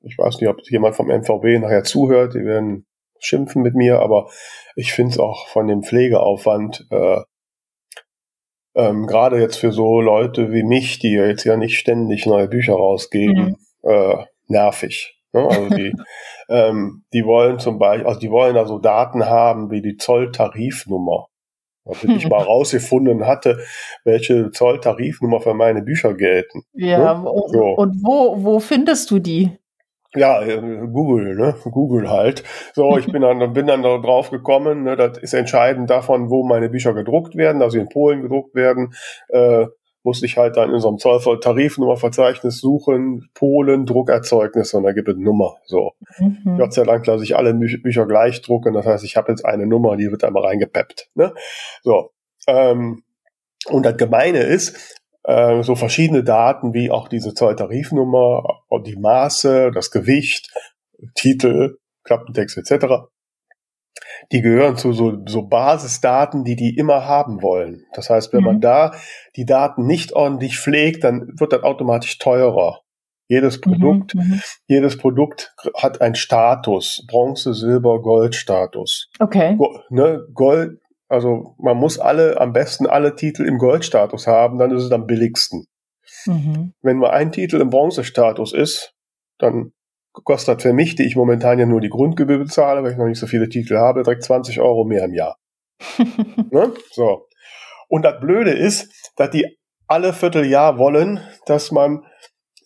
ich weiß nicht, ob jemand vom NVB nachher zuhört, die werden schimpfen mit mir, aber ich finde es auch von dem Pflegeaufwand, äh, ähm, gerade jetzt für so Leute wie mich, die jetzt ja nicht ständig neue Bücher rausgeben, mhm. äh, nervig. Ne? Also die, ähm, die wollen zum Beispiel, also die wollen da so Daten haben wie die Zolltarifnummer. Also ich mal rausgefunden hatte, welche Zolltarifnummer für meine Bücher gelten. Ja, ne? so. und wo, wo findest du die? Ja, äh, Google, ne? Google halt. So, ich bin dann, bin dann drauf gekommen, ne, das ist entscheidend davon, wo meine Bücher gedruckt werden, also in Polen gedruckt werden, äh, musste ich halt dann in so einem Zollvoll-Tarifnummerverzeichnis suchen, Polen, Druckerzeugnisse und da gibt es eine Nummer. So. Mhm. Gott sei Dank lasse ich alle Bü Bücher gleich drucken, das heißt, ich habe jetzt eine Nummer, die wird einmal reingepeppt. Ne? So. Ähm, und das Gemeine ist, äh, so verschiedene Daten wie auch diese Zolltarifnummer, die Maße, das Gewicht, Titel, Klappentext etc. Die gehören zu so, so Basisdaten, die die immer haben wollen. Das heißt, wenn mhm. man da die Daten nicht ordentlich pflegt, dann wird das automatisch teurer. Jedes mhm, Produkt, mhm, jedes Produkt hat einen Status. Bronze, Silber, Gold Status. Okay. Go, ne, Gold, also man muss alle, am besten alle Titel im Goldstatus haben, dann ist es am billigsten. Mhm. Wenn mal ein Titel im Bronzestatus ist, dann kostet für mich, die ich momentan ja nur die Grundgebühr bezahle, weil ich noch nicht so viele Titel habe, direkt 20 Euro mehr im Jahr. ne? So. Und das Blöde ist, dass die alle Vierteljahr wollen, dass man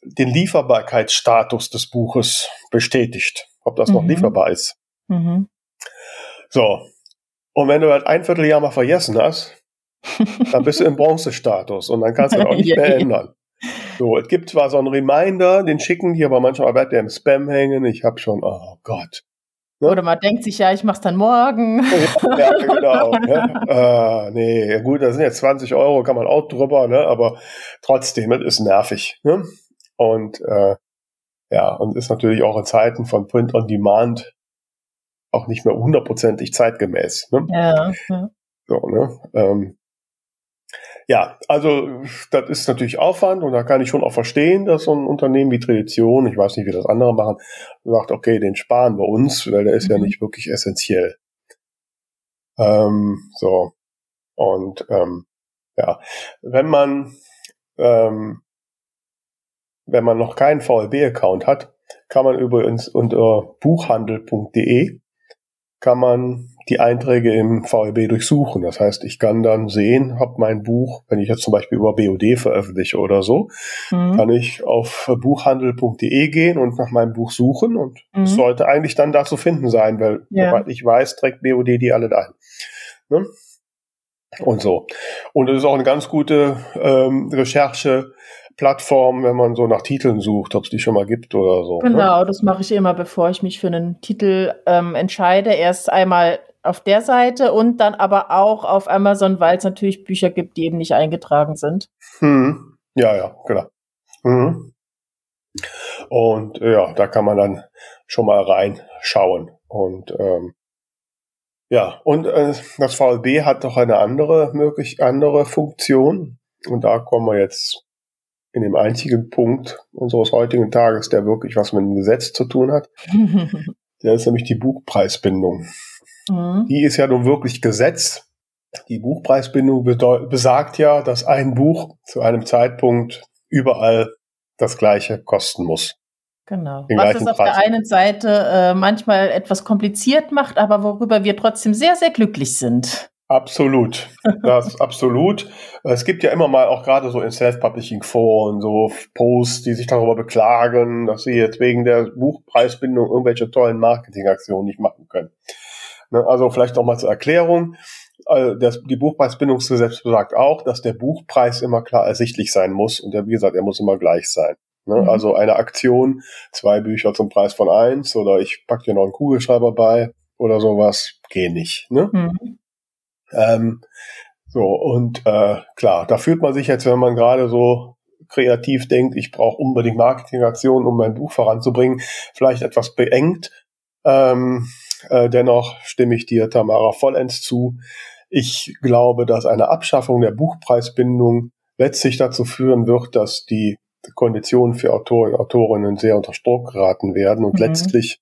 den Lieferbarkeitsstatus des Buches bestätigt, ob das mhm. noch lieferbar ist. Mhm. So, und wenn du halt ein Vierteljahr mal vergessen hast, dann bist du im Bronzestatus und dann kannst du das auch nicht mehr ändern. So, es gibt zwar so einen Reminder, den schicken die, aber manchmal bleibt der im Spam hängen. Ich habe schon, oh Gott. Ne? Oder man denkt sich, ja, ich mach's dann morgen. ja, genau. ne? äh, nee, gut, da sind jetzt 20 Euro, kann man auch drüber, ne? aber trotzdem, es ist nervig. Ne? Und äh, ja, und ist natürlich auch in Zeiten von Print on Demand auch nicht mehr hundertprozentig zeitgemäß. Ne? Ja, ja. So, ne? Ähm, ja, also das ist natürlich Aufwand und da kann ich schon auch verstehen, dass so ein Unternehmen wie Tradition, ich weiß nicht, wie das andere machen, sagt, okay, den sparen wir uns, weil der ist mhm. ja nicht wirklich essentiell. Ähm, so. Und ähm, ja, wenn man ähm, wenn man noch keinen VLB-Account hat, kann man übrigens unter buchhandel.de kann man die Einträge im VLB durchsuchen. Das heißt, ich kann dann sehen, ob mein Buch, wenn ich jetzt zum Beispiel über BOD veröffentliche oder so, mhm. kann ich auf buchhandel.de gehen und nach meinem Buch suchen und mhm. es sollte eigentlich dann da zu finden sein, weil ja. soweit ich weiß, trägt BOD die alle ein. Ne? Und so. Und es ist auch eine ganz gute ähm, Recherche, Plattform, wenn man so nach Titeln sucht, ob es die schon mal gibt oder so. Ne? Genau, ne? das mache ich immer, bevor ich mich für einen Titel ähm, entscheide. Erst einmal auf der Seite und dann aber auch auf Amazon, weil es natürlich Bücher gibt, die eben nicht eingetragen sind. Hm. Ja, ja, genau. Mhm. Und ja, da kann man dann schon mal reinschauen. Und ähm, ja, und äh, das VLB hat doch eine andere möglich andere Funktion. Und da kommen wir jetzt in dem einzigen Punkt unseres heutigen Tages, der wirklich was mit dem Gesetz zu tun hat. der ist nämlich die Buchpreisbindung. Mhm. Die ist ja nun wirklich Gesetz. Die Buchpreisbindung besagt ja, dass ein Buch zu einem Zeitpunkt überall das gleiche kosten muss. Genau. Was es auf Preis. der einen Seite äh, manchmal etwas kompliziert macht, aber worüber wir trotzdem sehr, sehr glücklich sind. Absolut. Das absolut. Es gibt ja immer mal auch gerade so in Self-Publishing-Foren so Posts, die sich darüber beklagen, dass sie jetzt wegen der Buchpreisbindung irgendwelche tollen Marketingaktionen nicht machen können. Ne, also vielleicht auch mal zur Erklärung. Also das, die Buchpreisbindungsgesetz besagt auch, dass der Buchpreis immer klar ersichtlich sein muss und der, wie gesagt, er muss immer gleich sein. Ne? Mhm. Also eine Aktion, zwei Bücher zum Preis von eins oder ich packe dir noch einen Kugelschreiber bei oder sowas, geht nicht. Ne? Mhm. Ähm, so, und äh, klar, da fühlt man sich jetzt, wenn man gerade so kreativ denkt, ich brauche unbedingt Marketingaktionen, um mein Buch voranzubringen, vielleicht etwas beengt. Ähm, äh, dennoch stimme ich dir, Tamara, vollends zu. Ich glaube, dass eine Abschaffung der Buchpreisbindung letztlich dazu führen wird, dass die Konditionen für Autoren und Autorinnen sehr unter Druck geraten werden und mhm. letztlich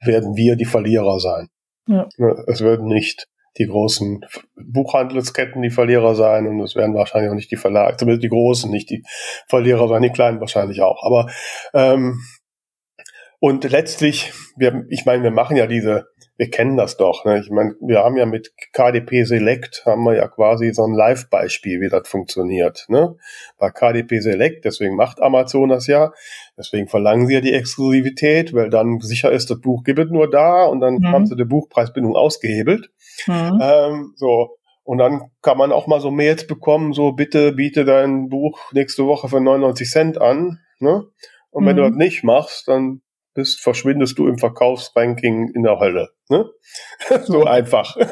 werden wir die Verlierer sein. Ja. Ne, es wird nicht die großen Buchhandelsketten die Verlierer sein und es werden wahrscheinlich auch nicht die Verlage, zumindest die großen, nicht die Verlierer sein, die kleinen wahrscheinlich auch. Aber ähm, und letztlich, wir, ich meine, wir machen ja diese wir kennen das doch. Ne? Ich meine, wir haben ja mit KDP Select haben wir ja quasi so ein Live-Beispiel, wie das funktioniert. Ne? Bei KDP Select, deswegen macht Amazon das ja, deswegen verlangen sie ja die Exklusivität, weil dann sicher ist, das Buch gibt es nur da und dann mhm. haben sie die Buchpreisbindung ausgehebelt. Mhm. Ähm, so. Und dann kann man auch mal so Mails bekommen, so bitte biete dein Buch nächste Woche für 99 Cent an. Ne? Und wenn mhm. du das nicht machst, dann bist, verschwindest du im Verkaufsranking in der Hölle. Ne? so einfach.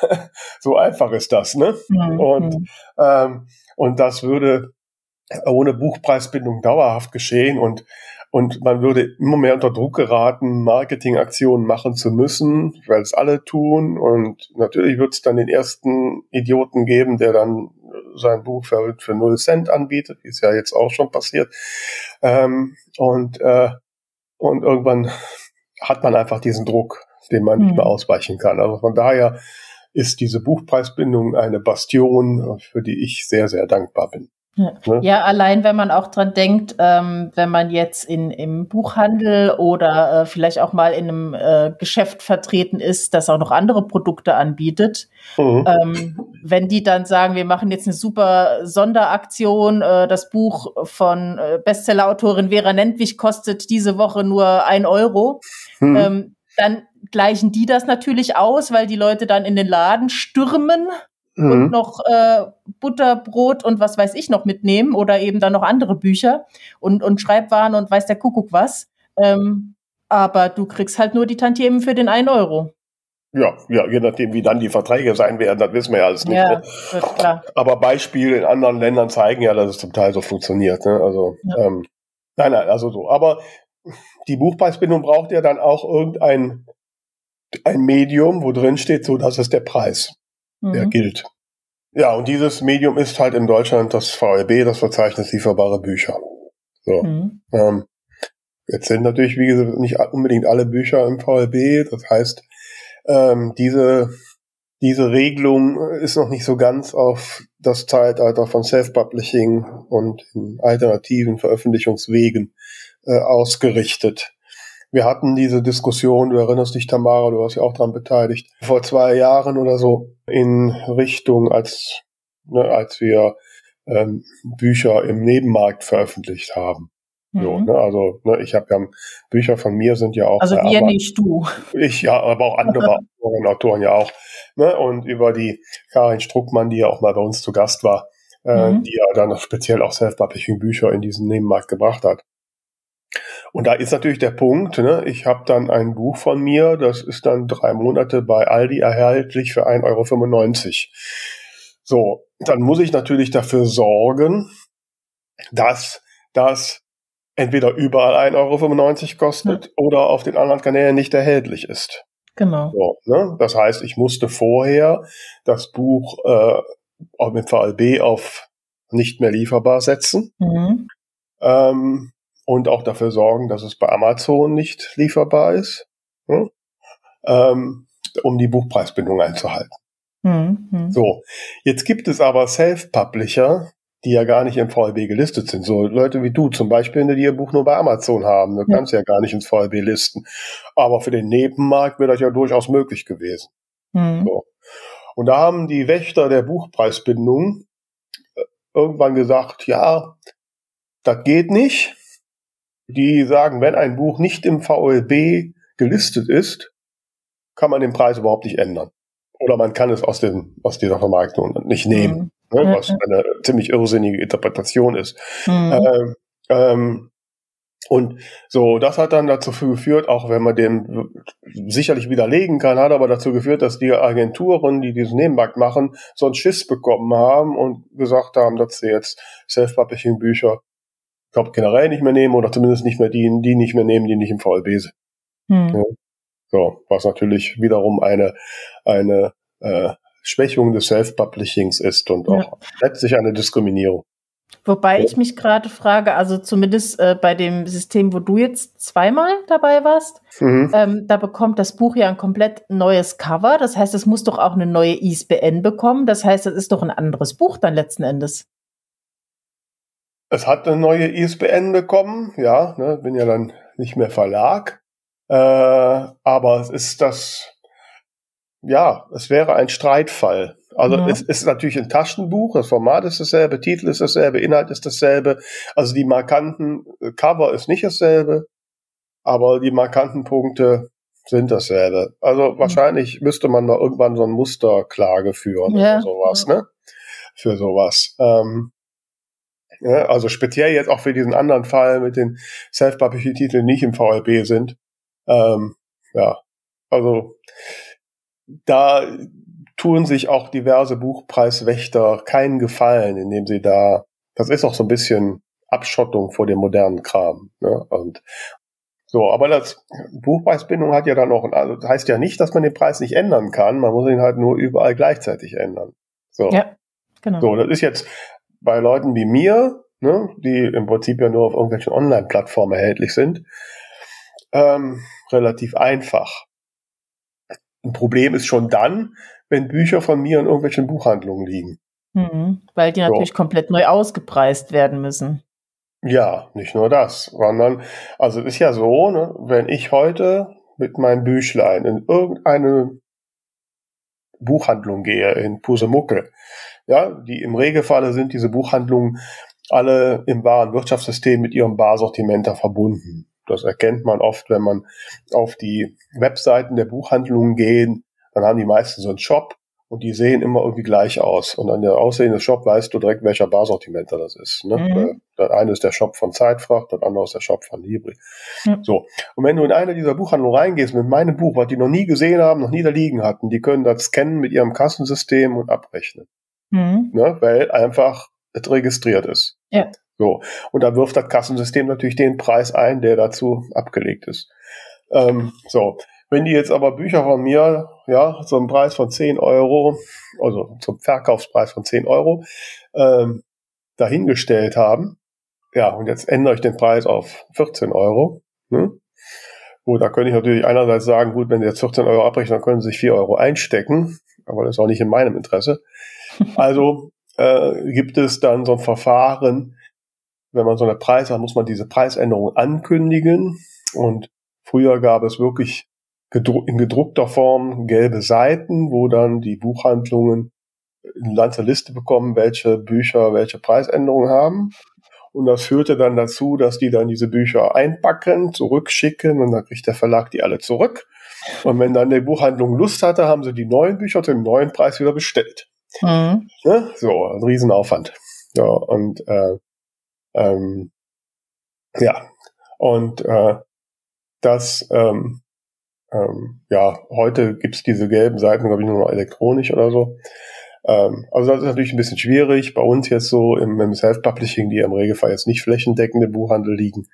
so einfach ist das, ne? Mhm. Und, ähm, und das würde ohne Buchpreisbindung dauerhaft geschehen und und man würde immer mehr unter Druck geraten, Marketingaktionen machen zu müssen, weil es alle tun. Und natürlich wird es dann den ersten Idioten geben, der dann sein Buch für, für 0 Cent anbietet, wie es ja jetzt auch schon passiert. Ähm, und, äh, und irgendwann hat man einfach diesen Druck, den man mhm. nicht mehr ausweichen kann. Also von daher ist diese Buchpreisbindung eine Bastion, für die ich sehr, sehr dankbar bin. Ja. Ne? ja, allein wenn man auch dran denkt, ähm, wenn man jetzt in, im Buchhandel oder äh, vielleicht auch mal in einem äh, Geschäft vertreten ist, das auch noch andere Produkte anbietet, mhm. ähm, wenn die dann sagen, wir machen jetzt eine super Sonderaktion, äh, das Buch von äh, Bestsellerautorin Vera Nentwich kostet diese Woche nur ein Euro, mhm. ähm, dann gleichen die das natürlich aus, weil die Leute dann in den Laden stürmen mhm. und noch äh, Butterbrot und was weiß ich noch mitnehmen oder eben dann noch andere Bücher und, und Schreibwaren und weiß der Kuckuck was. Ähm, aber du kriegst halt nur die Tantiemen für den einen Euro. Ja, ja, je nachdem, wie dann die Verträge sein werden, das wissen wir ja alles nicht. Ja, ne? klar. Aber Beispiele in anderen Ländern zeigen ja, dass es zum Teil so funktioniert. Ne? Also, ja. ähm, nein, nein, also so. Aber die Buchpreisbindung braucht ja dann auch irgendein ein Medium, wo drin steht, so, das ist der Preis mhm. der gilt. Ja, und dieses Medium ist halt in Deutschland das VLB, das Verzeichnis lieferbare Bücher. So. Mhm. Ähm, jetzt sind natürlich, wie gesagt, nicht unbedingt alle Bücher im VLB. Das heißt, ähm, diese, diese Regelung ist noch nicht so ganz auf das Zeitalter von Self-Publishing und in alternativen Veröffentlichungswegen äh, ausgerichtet. Wir hatten diese Diskussion, du erinnerst dich, Tamara, du warst ja auch daran beteiligt, vor zwei Jahren oder so in Richtung, als, ne, als wir ähm, Bücher im Nebenmarkt veröffentlicht haben. Mhm. So, ne, also ne, ich habe ja Bücher von mir sind ja auch. Also wir nicht du. Ich ja, aber auch andere Autoren, Autoren ja auch. Ne, und über die Karin Struckmann, die ja auch mal bei uns zu Gast war, äh, mhm. die ja dann speziell auch Self-Publishing-Bücher in diesen Nebenmarkt gebracht hat. Und da ist natürlich der Punkt, ne, ich habe dann ein Buch von mir, das ist dann drei Monate bei Aldi erhältlich für 1,95 Euro. So, dann muss ich natürlich dafür sorgen, dass das entweder überall 1,95 Euro kostet ja. oder auf den anderen Kanälen nicht erhältlich ist. Genau. So, ne? Das heißt, ich musste vorher das Buch äh, auch mit VLB auf nicht mehr lieferbar setzen. Mhm. Ähm, und auch dafür sorgen, dass es bei Amazon nicht lieferbar ist, hm? ähm, um die Buchpreisbindung einzuhalten. Mhm. So, jetzt gibt es aber Self-Publisher, die ja gar nicht im VLB gelistet sind. So Leute wie du zum Beispiel, die ihr Buch nur bei Amazon haben. Du ja. kannst ja gar nicht ins VLB listen. Aber für den Nebenmarkt wäre das ja durchaus möglich gewesen. Mhm. So. Und da haben die Wächter der Buchpreisbindung äh, irgendwann gesagt, ja, das geht nicht. Die sagen, wenn ein Buch nicht im VLB gelistet ist, kann man den Preis überhaupt nicht ändern. Oder man kann es aus, dem, aus dieser Vermarktung nicht nehmen, mhm. ne, was eine ziemlich irrsinnige Interpretation ist. Mhm. Ähm, ähm, und so, das hat dann dazu geführt, auch wenn man den sicherlich widerlegen kann, hat aber dazu geführt, dass die Agenturen, die diesen Nebenmarkt machen, so einen Schiss bekommen haben und gesagt haben, dass sie jetzt Self-Publishing-Bücher, glaube, generell nicht mehr nehmen oder zumindest nicht mehr die, die nicht mehr nehmen, die nicht im VLB sind. Hm. Ja. So, was natürlich wiederum eine, eine äh, Schwächung des Self-Publishings ist und auch ja. letztlich eine Diskriminierung. Wobei ich mich gerade frage, also zumindest äh, bei dem System, wo du jetzt zweimal dabei warst, mhm. ähm, da bekommt das Buch ja ein komplett neues Cover. Das heißt, es muss doch auch eine neue ISBN bekommen. Das heißt, es ist doch ein anderes Buch dann letzten Endes. Es hat eine neue ISBN bekommen, ja, ne, bin ja dann nicht mehr Verlag. Äh, aber es ist das, ja, es wäre ein Streitfall. Also ja. es ist natürlich ein Taschenbuch, das Format ist dasselbe, Titel ist dasselbe, Inhalt ist dasselbe. Also die markanten äh, Cover ist nicht dasselbe, aber die markanten Punkte sind dasselbe. Also mhm. wahrscheinlich müsste man mal irgendwann so ein Musterklage führen ja. oder sowas, ne? Für sowas. Ähm, ja, also speziell jetzt auch für diesen anderen Fall mit den Self-Publishing-Titeln nicht im VLB sind. Ähm, ja, also da tun sich auch diverse Buchpreiswächter keinen Gefallen, indem sie da, das ist auch so ein bisschen Abschottung vor dem modernen Kram. Ne? Und so, aber das Buchpreisbindung hat ja dann auch, also das heißt ja nicht, dass man den Preis nicht ändern kann, man muss ihn halt nur überall gleichzeitig ändern. So. Ja, genau. So, das ist jetzt bei Leuten wie mir, ne, die im Prinzip ja nur auf irgendwelchen Online-Plattformen erhältlich sind, ähm, relativ einfach. Ein Problem ist schon dann, wenn Bücher von mir in irgendwelchen Buchhandlungen liegen. Mhm, weil die natürlich so. komplett neu ausgepreist werden müssen. Ja, nicht nur das, sondern, also es ist ja so, ne, wenn ich heute mit meinem Büchlein in irgendeine Buchhandlung gehe, in Pusemucke, ja, die im Regelfalle sind diese Buchhandlungen alle im wahren Wirtschaftssystem mit ihrem Barsortiment verbunden. Das erkennt man oft, wenn man auf die Webseiten der Buchhandlungen geht, dann haben die meisten so einen Shop und die sehen immer irgendwie gleich aus. Und an der Aussehen des Shop weißt du direkt, welcher Barsortimenter das ist. Ne? Mhm. Das eine ist der Shop von Zeitfracht, das andere ist der Shop von Libri. Mhm. So. Und wenn du in eine dieser Buchhandlungen reingehst mit meinem Buch, was die noch nie gesehen haben, noch nie da liegen hatten, die können das scannen mit ihrem Kassensystem und abrechnen. Mhm. Ne? Weil einfach es registriert ist. Ja. So. Und da wirft das Kassensystem natürlich den Preis ein, der dazu abgelegt ist. Ähm, so. Wenn die jetzt aber Bücher von mir, ja, zum Preis von 10 Euro, also zum Verkaufspreis von 10 Euro, ähm, dahingestellt haben, ja, und jetzt ändere ich den Preis auf 14 Euro, ne? Gut, da könnte ich natürlich einerseits sagen, gut, wenn Sie jetzt 14 Euro abrechnen, dann können Sie sich 4 Euro einstecken, aber das ist auch nicht in meinem Interesse. Also äh, gibt es dann so ein Verfahren, wenn man so eine Preis hat, muss man diese Preisänderung ankündigen und Früher gab es wirklich in gedruckter Form gelbe Seiten, wo dann die Buchhandlungen eine ganze Liste bekommen, welche Bücher welche Preisänderungen haben. Und das führte dann dazu, dass die dann diese Bücher einpacken, zurückschicken und dann kriegt der Verlag die alle zurück. Und wenn dann die Buchhandlung Lust hatte, haben sie die neuen Bücher zu dem neuen Preis wieder bestellt. Mhm. Ne? So, ein Riesenaufwand. Ja, und äh, ähm, ja, und äh, das, ähm, ähm, ja, heute gibt's diese gelben Seiten, glaube ich, nur noch elektronisch oder so. Ähm, also das ist natürlich ein bisschen schwierig. Bei uns jetzt so im, im Self-Publishing, die im Regelfall jetzt nicht flächendeckend im Buchhandel liegen,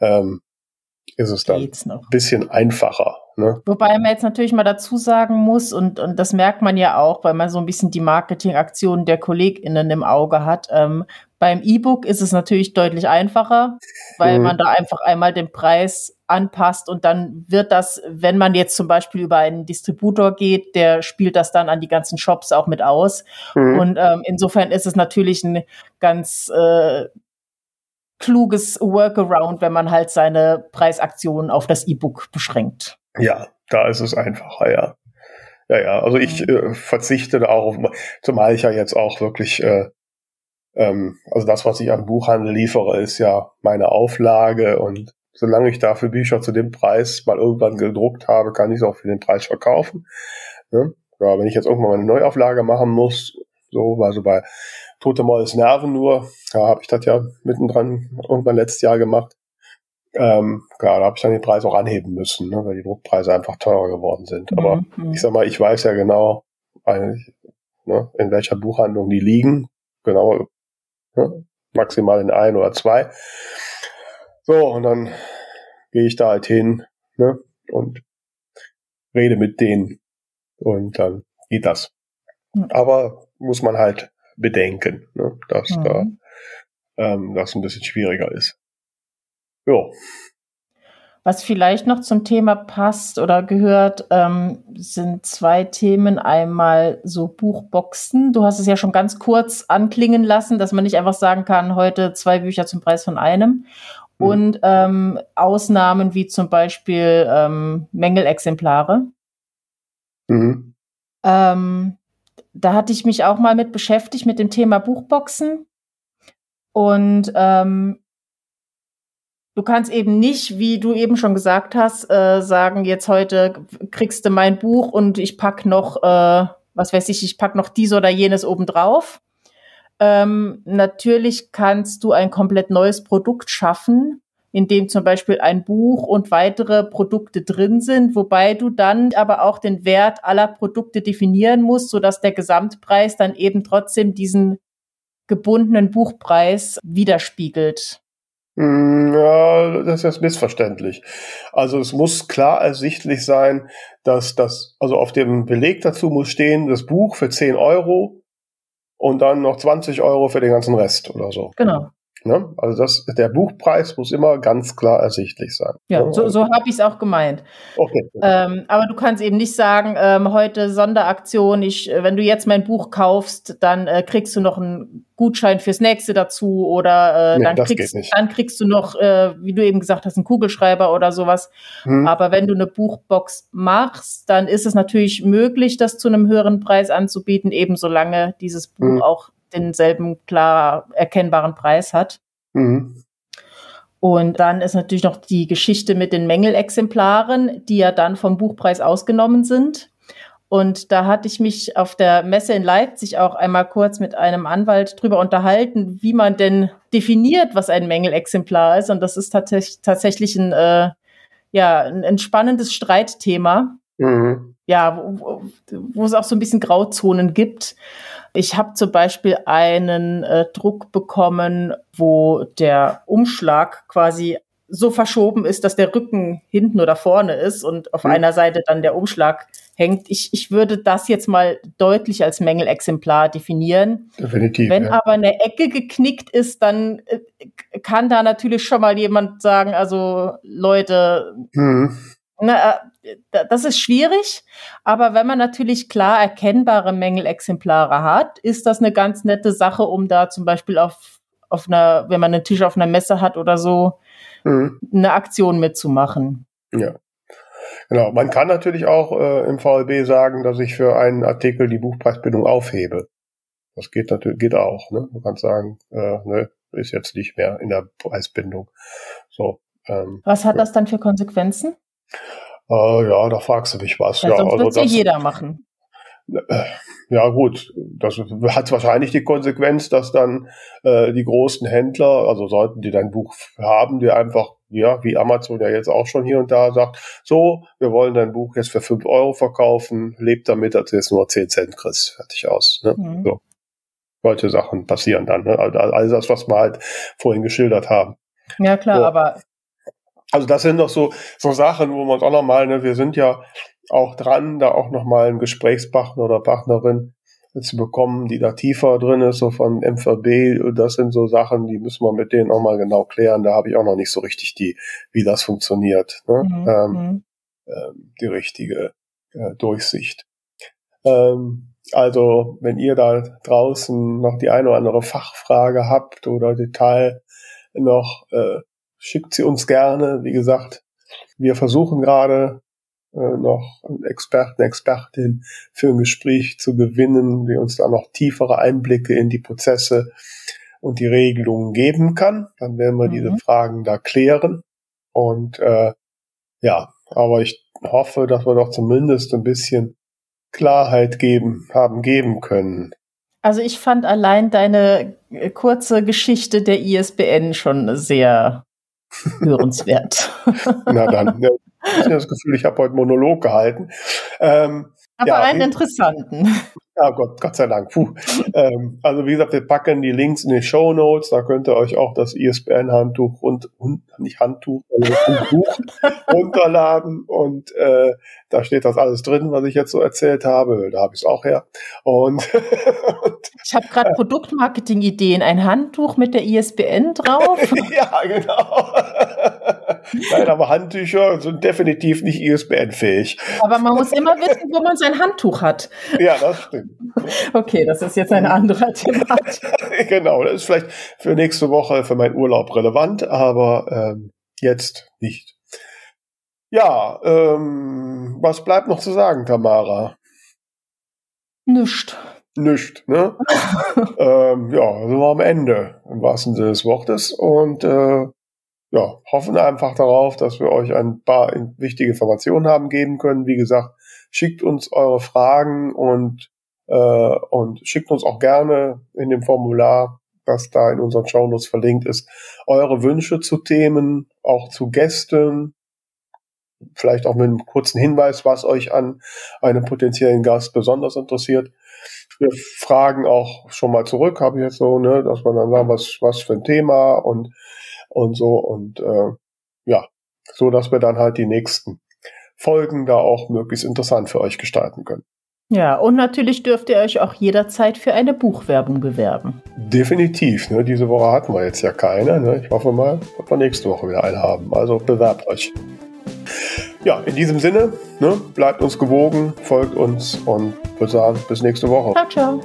ähm, ist es dann ein bisschen einfacher. Ne? Wobei man jetzt natürlich mal dazu sagen muss, und, und das merkt man ja auch, weil man so ein bisschen die Marketingaktionen der KollegInnen im Auge hat. Ähm, beim E-Book ist es natürlich deutlich einfacher, weil mhm. man da einfach einmal den Preis anpasst und dann wird das, wenn man jetzt zum Beispiel über einen Distributor geht, der spielt das dann an die ganzen Shops auch mit aus. Mhm. Und ähm, insofern ist es natürlich ein ganz äh, kluges Workaround, wenn man halt seine Preisaktionen auf das E-Book beschränkt. Ja, da ist es einfacher, ja. Ja, ja, also ich mhm. äh, verzichte da auch auf, zumal ich ja jetzt auch wirklich, äh, ähm, also das, was ich am Buchhandel liefere, ist ja meine Auflage und solange ich dafür Bücher zu dem Preis mal irgendwann gedruckt habe, kann ich es auch für den Preis verkaufen. Ne? Ja, wenn ich jetzt irgendwann mal eine Neuauflage machen muss, so, also bei Tote Molles Nerven nur, da habe ich das ja mittendran irgendwann letztes Jahr gemacht. Ähm, klar, da habe ich dann den Preis auch anheben müssen, ne, weil die Druckpreise einfach teurer geworden sind. Mhm. Aber mhm. ich sag mal, ich weiß ja genau, eigentlich, ne, in welcher Buchhandlung die liegen. Genau, ne, maximal in ein oder zwei. So, und dann gehe ich da halt hin ne, und rede mit denen. Und dann geht das. Aber muss man halt bedenken, ne, dass mhm. da ähm, das ein bisschen schwieriger ist. Ja. Was vielleicht noch zum Thema passt oder gehört, ähm, sind zwei Themen. Einmal so Buchboxen. Du hast es ja schon ganz kurz anklingen lassen, dass man nicht einfach sagen kann, heute zwei Bücher zum Preis von einem. Mhm. Und ähm, Ausnahmen wie zum Beispiel ähm, Mängelexemplare. Mhm. Ähm, da hatte ich mich auch mal mit beschäftigt, mit dem Thema Buchboxen. Und ähm, du kannst eben nicht, wie du eben schon gesagt hast, äh, sagen, jetzt heute kriegst du mein Buch und ich pack noch, äh, was weiß ich, ich pack noch dies oder jenes obendrauf. Ähm, natürlich kannst du ein komplett neues Produkt schaffen, in dem zum Beispiel ein Buch und weitere Produkte drin sind, wobei du dann aber auch den Wert aller Produkte definieren musst, sodass der Gesamtpreis dann eben trotzdem diesen gebundenen Buchpreis widerspiegelt. Hm, ja, das ist missverständlich. Also es muss klar ersichtlich sein, dass das, also auf dem Beleg dazu muss stehen, das Buch für 10 Euro und dann noch 20 Euro für den ganzen Rest oder so. Genau. Ne? Also das, der Buchpreis muss immer ganz klar ersichtlich sein. Ja, ne? so, so habe ich es auch gemeint. Okay. Ähm, aber du kannst eben nicht sagen, ähm, heute Sonderaktion, ich, äh, wenn du jetzt mein Buch kaufst, dann äh, kriegst du noch einen Gutschein fürs nächste dazu oder äh, nee, dann, kriegst, dann kriegst du noch, äh, wie du eben gesagt hast, einen Kugelschreiber oder sowas. Hm. Aber wenn du eine Buchbox machst, dann ist es natürlich möglich, das zu einem höheren Preis anzubieten, eben solange dieses Buch hm. auch denselben klar erkennbaren Preis hat. Mhm. Und dann ist natürlich noch die Geschichte mit den Mängelexemplaren, die ja dann vom Buchpreis ausgenommen sind. Und da hatte ich mich auf der Messe in Leipzig auch einmal kurz mit einem Anwalt drüber unterhalten, wie man denn definiert, was ein Mängelexemplar ist. Und das ist tats tatsächlich ein, äh, ja, ein, ein spannendes Streitthema. Mhm. Ja, wo, wo es auch so ein bisschen Grauzonen gibt. Ich habe zum Beispiel einen äh, Druck bekommen, wo der Umschlag quasi so verschoben ist, dass der Rücken hinten oder vorne ist und auf mhm. einer Seite dann der Umschlag hängt. Ich, ich würde das jetzt mal deutlich als Mängelexemplar definieren. Definitiv. Wenn ja. aber eine Ecke geknickt ist, dann äh, kann da natürlich schon mal jemand sagen, also Leute, mhm. Na, äh, das ist schwierig, aber wenn man natürlich klar erkennbare Mängelexemplare hat, ist das eine ganz nette Sache, um da zum Beispiel auf, auf einer, wenn man einen Tisch auf einer Messe hat oder so, mhm. eine Aktion mitzumachen. Ja. Genau. Man kann natürlich auch äh, im VLB sagen, dass ich für einen Artikel die Buchpreisbindung aufhebe. Das geht natürlich, geht auch. Ne? Du kannst sagen, äh, ne, ist jetzt nicht mehr in der Preisbindung. So. Ähm, was hat das dann für Konsequenzen? Äh, ja, da fragst du mich was. Ja, ja, sonst also das, ja jeder machen. Äh, ja gut, das hat wahrscheinlich die Konsequenz, dass dann äh, die großen Händler, also sollten die dein Buch haben, die einfach, ja, wie Amazon ja jetzt auch schon hier und da sagt, so, wir wollen dein Buch jetzt für fünf Euro verkaufen, lebt damit, dass du jetzt nur zehn Cent kriegst, fertig aus. Ne? Mhm. So. Solche Sachen passieren dann. Ne? Also alles das, was wir halt vorhin geschildert haben. Ja klar, so. aber also das sind doch so, so Sachen, wo man uns auch nochmal, ne, wir sind ja auch dran, da auch nochmal einen Gesprächspartner oder Partnerin zu bekommen, die da tiefer drin ist, so von MVB. Das sind so Sachen, die müssen wir mit denen auch mal genau klären. Da habe ich auch noch nicht so richtig die, wie das funktioniert, ne? Mhm. Ähm, mhm. ähm, die richtige äh, Durchsicht. Ähm, also, wenn ihr da draußen noch die eine oder andere Fachfrage habt oder Detail noch, äh, schickt sie uns gerne. Wie gesagt, wir versuchen gerade äh, noch einen Experten, Expertin für ein Gespräch zu gewinnen, die uns da noch tiefere Einblicke in die Prozesse und die Regelungen geben kann. Dann werden wir mhm. diese Fragen da klären. Und äh, ja, aber ich hoffe, dass wir doch zumindest ein bisschen Klarheit geben, haben geben können. Also ich fand allein deine kurze Geschichte der ISBN schon sehr hörenswert. Na dann, ja, ich habe das Gefühl, ich habe heute Monolog gehalten. Ähm, Aber ja, einen interessanten. Ja, Gott, Gott sei Dank. Puh. ähm, also wie gesagt, wir packen die Links in die Show Notes. Da könnt ihr euch auch das ISBN-Handtuch und, und nicht Handtuch, sondern Buch runterladen. Und äh, da steht das alles drin, was ich jetzt so erzählt habe. Da habe ich es auch her. Und, und ich habe gerade Produktmarketing-Ideen. Ein Handtuch mit der ISBN drauf. ja, genau. Nein, aber Handtücher sind definitiv nicht ISBN-fähig. Aber man muss immer wissen, wo man sein Handtuch hat. Ja, das stimmt. Okay, das ist jetzt ein anderer Thema. genau, das ist vielleicht für nächste Woche, für meinen Urlaub relevant, aber ähm, jetzt nicht. Ja, ähm, was bleibt noch zu sagen, Tamara? Nischt. Nischt, ne? ähm, ja, sind wir am Ende, im wahrsten Sinne des Wortes. Und äh, ja, hoffen einfach darauf, dass wir euch ein paar wichtige Informationen haben geben können. Wie gesagt, schickt uns eure Fragen und, äh, und schickt uns auch gerne in dem Formular, das da in unseren Shownotes verlinkt ist, eure Wünsche zu Themen, auch zu Gästen, vielleicht auch mit einem kurzen Hinweis, was euch an einem potenziellen Gast besonders interessiert. Wir fragen auch schon mal zurück, habe ich jetzt so, ne, dass man dann sagt, was, was für ein Thema und, und so und äh, ja, so dass wir dann halt die nächsten Folgen da auch möglichst interessant für euch gestalten können. Ja, und natürlich dürft ihr euch auch jederzeit für eine Buchwerbung bewerben. Definitiv. Ne? Diese Woche hatten wir jetzt ja keine. Ne? Ich hoffe mal, dass wir nächste Woche wieder eine haben. Also bewerbt euch. Ja, in diesem Sinne, ne, bleibt uns gewogen, folgt uns und würde sagen, bis nächste Woche. Ciao, ciao.